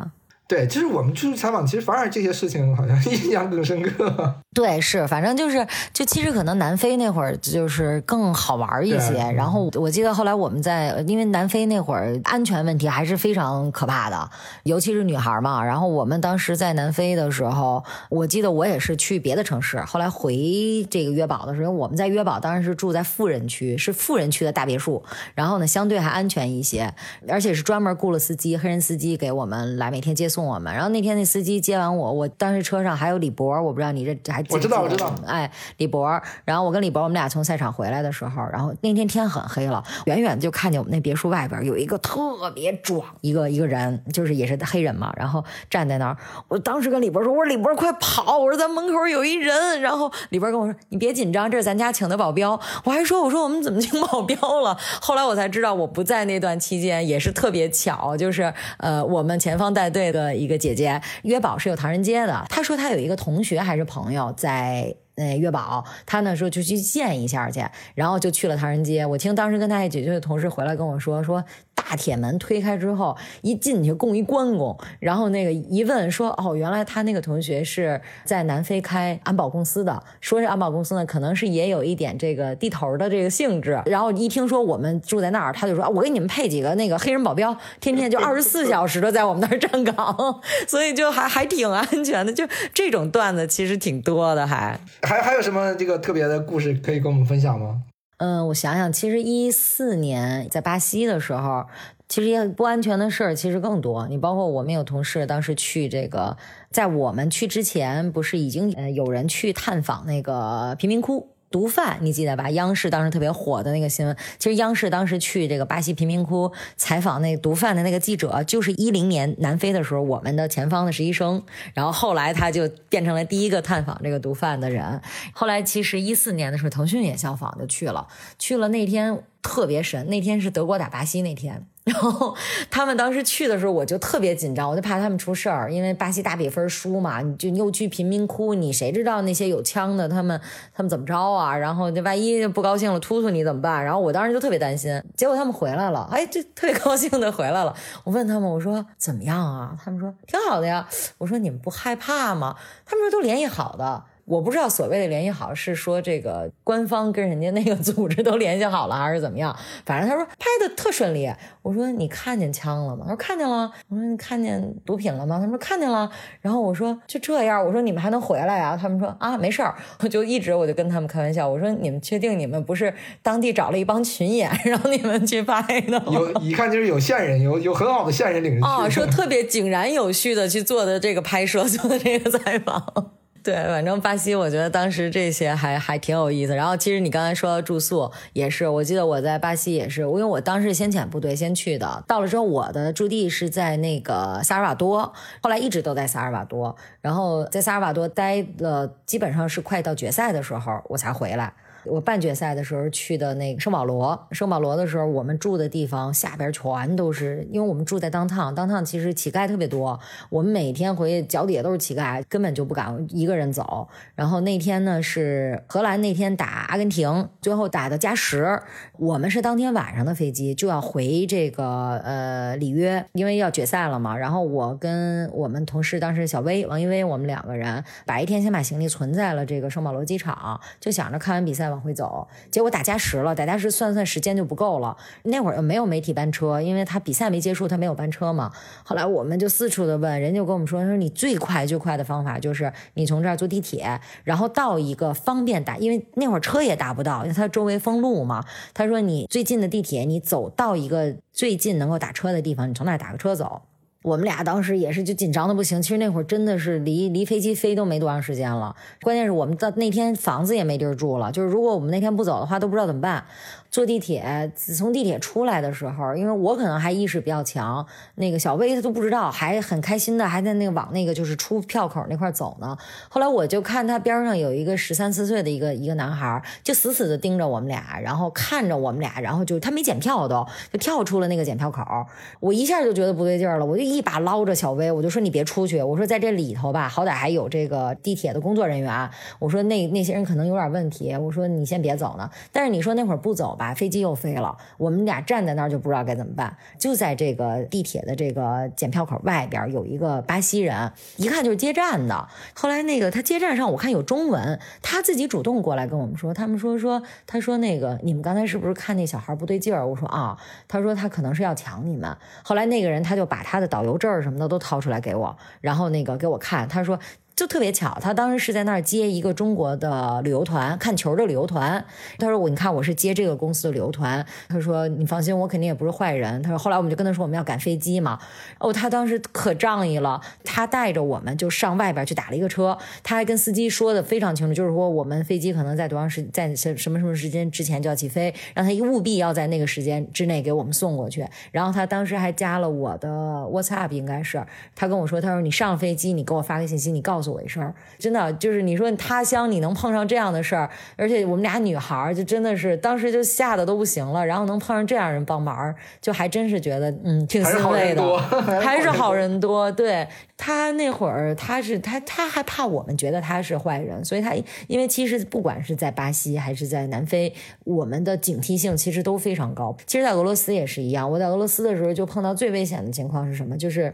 对，就是我们出去采访，其实反而这些事情好像 (laughs) 印象更深刻。(laughs) 对，是，反正就是，就其实可能南非那会儿就是更好玩一些。然后我记得后来我们在，因为南非那会儿安全问题还是非常可怕的，尤其是女孩嘛。然后我们当时在南非的时候，我记得我也是去别的城市，后来回这个约堡的时候，我们在约堡当然是住在富人区，是富人区的大别墅，然后呢相对还安全一些，而且是专门雇了司机，黑人司机给我们来每天接送。送我们，然后那天那司机接完我，我当时车上还有李博，我不知道你这还我知道我知道，哎，李博，然后我跟李博我们俩从赛场回来的时候，然后那天天很黑了，远远就看见我们那别墅外边有一个特别壮一个一个人，就是也是黑人嘛，然后站在那儿，我当时跟李博说，我说李博快跑，我说咱门口有一人，然后李博跟我说你别紧张，这是咱家请的保镖，我还说我说我们怎么请保镖了，后来我才知道我不在那段期间也是特别巧，就是呃我们前方带队的。一个姐姐，月宝是有唐人街的。她说她有一个同学还是朋友在。那约宝，她那时候就去见一下去，然后就去了唐人街。我听当时跟她一起去的同事回来跟我说，说大铁门推开之后，一进去供一关公，然后那个一问说，哦，原来他那个同学是在南非开安保公司的，说是安保公司呢，可能是也有一点这个地头的这个性质。然后一听说我们住在那儿，他就说，我给你们配几个那个黑人保镖，天天就二十四小时的在我们那儿站岗，(laughs) 所以就还还挺安全的。就这种段子其实挺多的，还。还还有什么这个特别的故事可以跟我们分享吗？嗯，我想想，其实一四年在巴西的时候，其实也不安全的事儿其实更多。你包括我们有同事当时去这个，在我们去之前，不是已经呃有人去探访那个贫民窟。毒贩，你记得吧？央视当时特别火的那个新闻，其实央视当时去这个巴西贫民窟采访那毒贩的那个记者，就是一零年南非的时候，我们的前方的实习生，然后后来他就变成了第一个探访这个毒贩的人。后来其实一四年的时候，腾讯也效仿就去了，去了那天。特别神，那天是德国打巴西那天，然后他们当时去的时候，我就特别紧张，我就怕他们出事儿，因为巴西大比分输嘛，你就又去贫民窟，你谁知道那些有枪的他们他们怎么着啊？然后这万一不高兴了突突你怎么办？然后我当时就特别担心，结果他们回来了，哎，就特别高兴的回来了。我问他们，我说怎么样啊？他们说挺好的呀。我说你们不害怕吗？他们说都联系好的。我不知道所谓的联系好是说这个官方跟人家那个组织都联系好了，还是怎么样？反正他说拍的特顺利。我说你看见枪了吗？他说看见了。我说你看见毒品了吗？他说看见了。然后我说就这样，我说你们还能回来啊？他们说啊没事儿。我就一直我就跟他们开玩笑，我说你们确定你们不是当地找了一帮群演 (laughs) 让你们去拍的？(laughs) 有一看就是有线人，有有很好的线人领着去。哦，说特别井然有序的去做的这个拍摄，做的这个采访。对，反正巴西，我觉得当时这些还还挺有意思。然后，其实你刚才说到住宿，也是，我记得我在巴西也是，因为我当时先遣部队先去的，到了之后，我的驻地是在那个萨尔瓦多，后来一直都在萨尔瓦多，然后在萨尔瓦多待了，基本上是快到决赛的时候，我才回来。我半决赛的时候去的那个圣保罗，圣保罗的时候，我们住的地方下边全都是，因为我们住在当趟，当趟其实乞丐特别多，我们每天回去脚底下都是乞丐，根本就不敢一个人走。然后那天呢是荷兰那天打阿根廷，最后打到加时，我们是当天晚上的飞机就要回这个呃里约，因为要决赛了嘛。然后我跟我们同事当时小薇王一薇，我们两个人白天先把行李存在了这个圣保罗机场，就想着看完比赛。往回走，结果打加时了，打加时算算时间就不够了。那会儿又没有媒体班车，因为他比赛没结束，他没有班车嘛。后来我们就四处的问，人家就跟我们说，说你最快最快的方法就是你从这儿坐地铁，然后到一个方便打，因为那会儿车也打不到，因为它周围封路嘛。他说你最近的地铁，你走到一个最近能够打车的地方，你从那儿打个车走。我们俩当时也是就紧张的不行，其实那会儿真的是离离飞机飞都没多长时间了，关键是我们到那天房子也没地儿住了，就是如果我们那天不走的话，都不知道怎么办。坐地铁，从地铁出来的时候，因为我可能还意识比较强，那个小薇她都不知道，还很开心的，还在那个往那个就是出票口那块走呢。后来我就看他边上有一个十三四岁的一个一个男孩，就死死的盯着我们俩，然后看着我们俩，然后就他没检票都，就跳出了那个检票口。我一下就觉得不对劲了，我就一把捞着小薇，我就说你别出去，我说在这里头吧，好歹还有这个地铁的工作人员，我说那那些人可能有点问题，我说你先别走呢。但是你说那会儿不走。把飞机又飞了，我们俩站在那儿就不知道该怎么办。就在这个地铁的这个检票口外边有一个巴西人，一看就是接站的。后来那个他接站上，我看有中文，他自己主动过来跟我们说，他们说说，他说那个你们刚才是不是看那小孩不对劲儿？我说啊，他说他可能是要抢你们。后来那个人他就把他的导游证什么的都掏出来给我，然后那个给我看，他说。就特别巧，他当时是在那儿接一个中国的旅游团，看球的旅游团。他说我，你看我是接这个公司的旅游团。他说你放心，我肯定也不是坏人。他说后来我们就跟他说我们要赶飞机嘛。哦，他当时可仗义了，他带着我们就上外边去打了一个车。他还跟司机说的非常清楚，就是说我们飞机可能在多长时，在什什么什么时间之前就要起飞，让他务必要在那个时间之内给我们送过去。然后他当时还加了我的 WhatsApp，应该是他跟我说，他说你上飞机你给我发个信息，你告诉。我一声，真的就是你说他乡你能碰上这样的事儿，而且我们俩女孩就真的是当时就吓得都不行了，然后能碰上这样人帮忙，就还真是觉得嗯挺欣慰的，还是好人多。对他那会儿他是他他还怕我们觉得他是坏人，所以他因为其实不管是在巴西还是在南非，我们的警惕性其实都非常高。其实，在俄罗斯也是一样，我在俄罗斯的时候就碰到最危险的情况是什么？就是。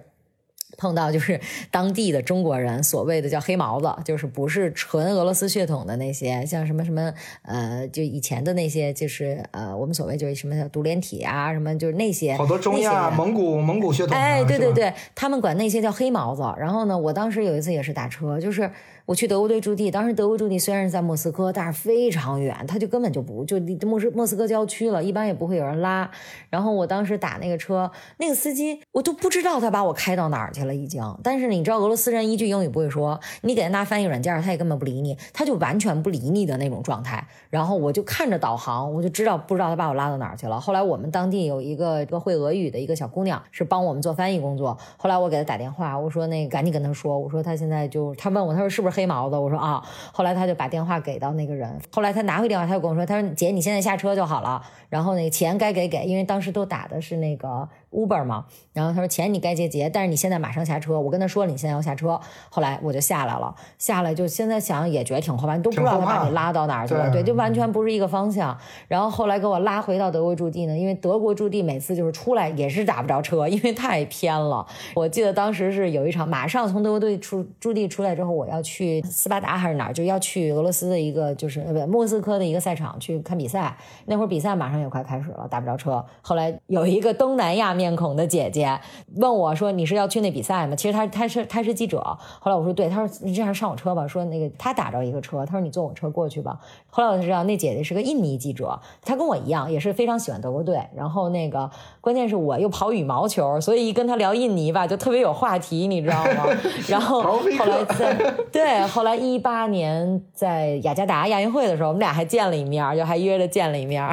碰到就是当地的中国人，所谓的叫黑毛子，就是不是纯俄罗斯血统的那些，像什么什么呃，就以前的那些，就是呃，我们所谓就是什么叫独联体啊，什么就是那些好多中亚、蒙古、蒙古血统。哎，对对对，他们管那些叫黑毛子。然后呢，我当时有一次也是打车，就是。我去德国队驻地，当时德国驻地虽然是在莫斯科，但是非常远，他就根本就不就离莫斯莫斯科郊区了，一般也不会有人拉。然后我当时打那个车，那个司机我都不知道他把我开到哪儿去了已经。但是你知道俄罗斯人一句英语不会说，你给他拿翻译软件，他也根本不理你，他就完全不理你的那种状态。然后我就看着导航，我就知道不知道他把我拉到哪儿去了。后来我们当地有一个一个会俄语的一个小姑娘是帮我们做翻译工作。后来我给他打电话，我说那赶紧跟他说，我说他现在就他问我，他说是不是？黑毛子，我说啊，后来他就把电话给到那个人，后来他拿回电话，他就跟我说，他说姐，你现在下车就好了，然后那个钱该给给，因为当时都打的是那个。Uber 嘛，然后他说钱你该结结，但是你现在马上下车。我跟他说了你现在要下车，后来我就下来了，下来就现在想也觉得挺后怕，都不知道他把你拉到哪儿去了，对，就完全不是一个方向。然后后来给我拉回到德国驻地呢，因为德国驻地每次就是出来也是打不着车，因为太偏了。我记得当时是有一场，马上从德国队出驻地出来之后，我要去。去斯巴达还是哪儿，就要去俄罗斯的一个就是呃不莫斯科的一个赛场去看比赛。那会儿比赛马上也快开始了，打不着车。后来有一个东南亚面孔的姐姐问我说：“你是要去那比赛吗？”其实她她是她是记者。后来我说：“对。”她说：“你这样上我车吧。”说那个她打着一个车，她说：“你坐我车过去吧。”后来我才知道那姐姐是个印尼记者，她跟我一样也是非常喜欢德国队。然后那个关键是我又跑羽毛球，所以一跟她聊印尼吧，就特别有话题，你知道吗？然后后来在对后来一八年在雅加达亚运会的时候，我们俩还见了一面，就还约着见了一面。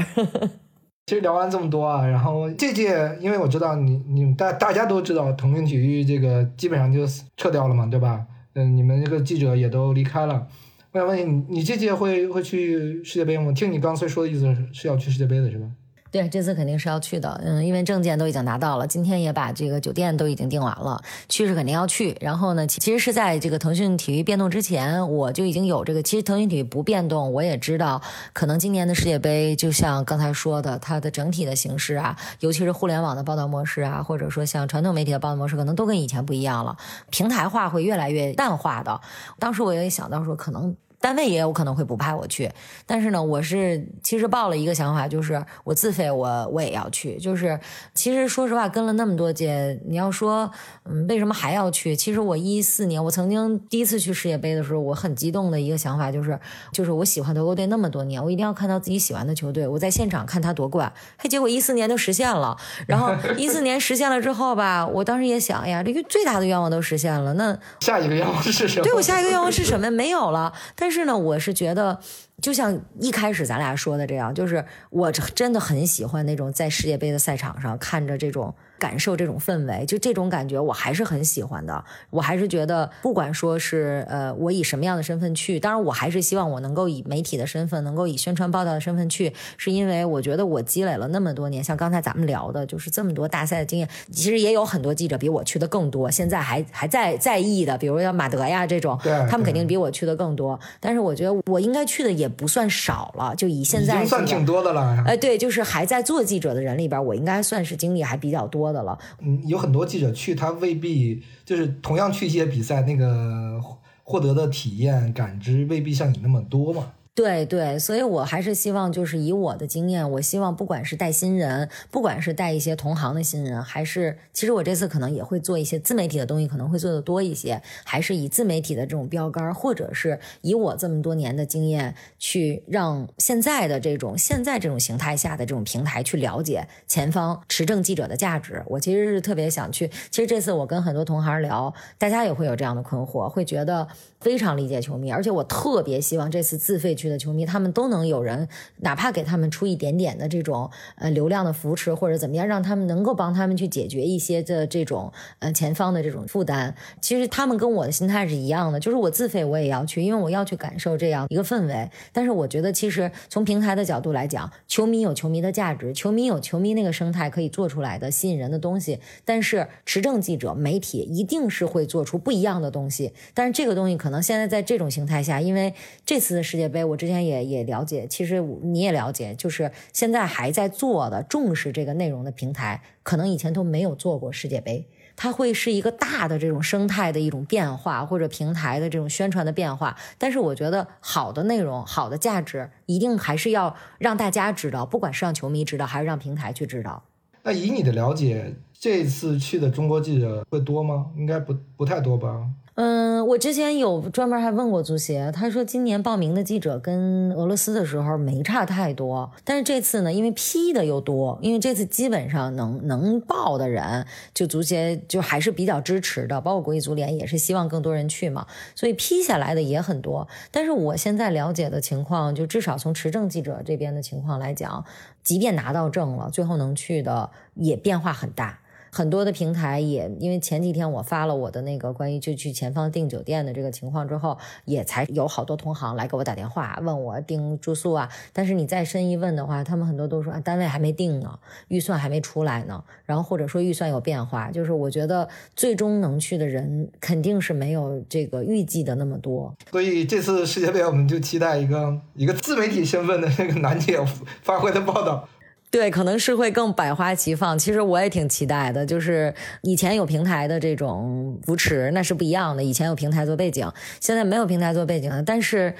其实聊完这么多啊，然后这届因为我知道你你们大大家都知道腾讯体育这个基本上就撤掉了嘛，对吧？嗯，你们这个记者也都离开了。我想问你，你这届会会去世界杯吗？听你刚才说的意思是要去世界杯的是吧？对，这次肯定是要去的，嗯，因为证件都已经拿到了，今天也把这个酒店都已经订完了，去是肯定要去。然后呢，其实是在这个腾讯体育变动之前，我就已经有这个。其实腾讯体育不变动，我也知道，可能今年的世界杯，就像刚才说的，它的整体的形式啊，尤其是互联网的报道模式啊，或者说像传统媒体的报道模式，可能都跟以前不一样了，平台化会越来越淡化的。当时我也想到说，可能。单位也有可能会不派我去，但是呢，我是其实抱了一个想法，就是我自费，我我也要去。就是其实说实话，跟了那么多届，你要说，嗯，为什么还要去？其实我一四年，我曾经第一次去世界杯的时候，我很激动的一个想法就是，就是我喜欢德国队那么多年，我一定要看到自己喜欢的球队，我在现场看他夺冠。嘿，结果一四年就实现了。然后一四年实现了之后吧，我当时也想，哎呀，这个最大的愿望都实现了，那下一个愿望是什么？对我下一个愿望是什么？没有了。但是是呢，我是觉得。就像一开始咱俩说的这样，就是我真的很喜欢那种在世界杯的赛场上看着这种。感受这种氛围，就这种感觉，我还是很喜欢的。我还是觉得，不管说是呃，我以什么样的身份去，当然我还是希望我能够以媒体的身份，能够以宣传报道的身份去，是因为我觉得我积累了那么多年，像刚才咱们聊的，就是这么多大赛的经验。其实也有很多记者比我去的更多，现在还还在在意的，比如像马德呀这种，他们肯定比我去的更多。但是我觉得我应该去的也不算少了，就以现在已经算挺多的了。哎，对，就是还在做记者的人里边，我应该算是经历还比较多。嗯，有很多记者去，他未必就是同样去一些比赛，那个获得的体验感知未必像你那么多嘛。对对，所以我还是希望，就是以我的经验，我希望不管是带新人，不管是带一些同行的新人，还是其实我这次可能也会做一些自媒体的东西，可能会做的多一些，还是以自媒体的这种标杆，或者是以我这么多年的经验，去让现在的这种现在这种形态下的这种平台去了解前方持证记者的价值。我其实是特别想去，其实这次我跟很多同行聊，大家也会有这样的困惑，会觉得非常理解球迷，而且我特别希望这次自费。去的球迷，他们都能有人，哪怕给他们出一点点的这种呃流量的扶持，或者怎么样，让他们能够帮他们去解决一些的这种呃前方的这种负担。其实他们跟我的心态是一样的，就是我自费我也要去，因为我要去感受这样一个氛围。但是我觉得，其实从平台的角度来讲，球迷有球迷的价值，球迷有球迷那个生态可以做出来的吸引人的东西。但是持证记者、媒体一定是会做出不一样的东西。但是这个东西可能可能现在在这种形态下，因为这次的世界杯。我之前也也了解，其实你也了解，就是现在还在做的重视这个内容的平台，可能以前都没有做过世界杯，它会是一个大的这种生态的一种变化，或者平台的这种宣传的变化。但是我觉得好的内容、好的价值，一定还是要让大家知道，不管是让球迷知道，还是让平台去知道。那以你的了解，这次去的中国记者会多吗？应该不不太多吧。嗯，我之前有专门还问过足协，他说今年报名的记者跟俄罗斯的时候没差太多，但是这次呢，因为批的又多，因为这次基本上能能报的人，就足协就还是比较支持的，包括国际足联也是希望更多人去嘛，所以批下来的也很多。但是我现在了解的情况，就至少从持证记者这边的情况来讲，即便拿到证了，最后能去的也变化很大。很多的平台也因为前几天我发了我的那个关于就去前方订酒店的这个情况之后，也才有好多同行来给我打电话问我订住宿啊。但是你再深一问的话，他们很多都说啊单位还没定呢，预算还没出来呢，然后或者说预算有变化。就是我觉得最终能去的人肯定是没有这个预计的那么多。所以这次世界杯我们就期待一个一个自媒体身份的那个楠姐发挥的报道。对，可能是会更百花齐放。其实我也挺期待的，就是以前有平台的这种扶持，那是不一样的。以前有平台做背景，现在没有平台做背景了。但是，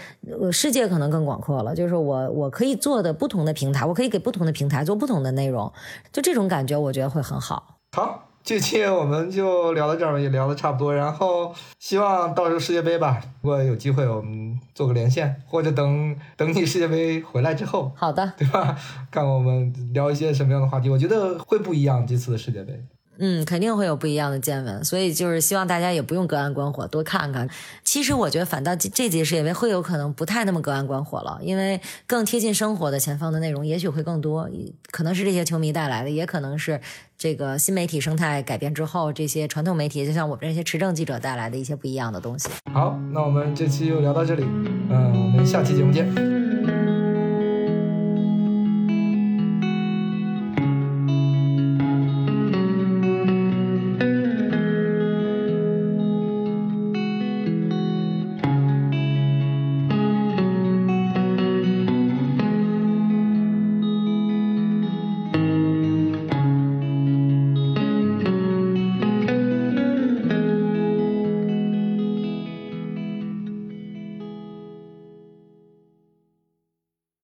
世界可能更广阔了。就是我我可以做的不同的平台，我可以给不同的平台做不同的内容，就这种感觉，我觉得会很好。好。这期我们就聊到这儿吧，也聊的差不多。然后希望到时候世界杯吧，如果有机会，我们做个连线，或者等等你世界杯回来之后，好的，对吧？看我们聊一些什么样的话题，我觉得会不一样。这次的世界杯。嗯，肯定会有不一样的见闻，所以就是希望大家也不用隔岸观火，多看看。其实我觉得反倒这这届世界杯会有可能不太那么隔岸观火了，因为更贴近生活的前方的内容也许会更多，可能是这些球迷带来的，也可能是这个新媒体生态改变之后，这些传统媒体就像我们这些持证记者带来的一些不一样的东西。好，那我们这期就聊到这里，嗯，我们下期节目见。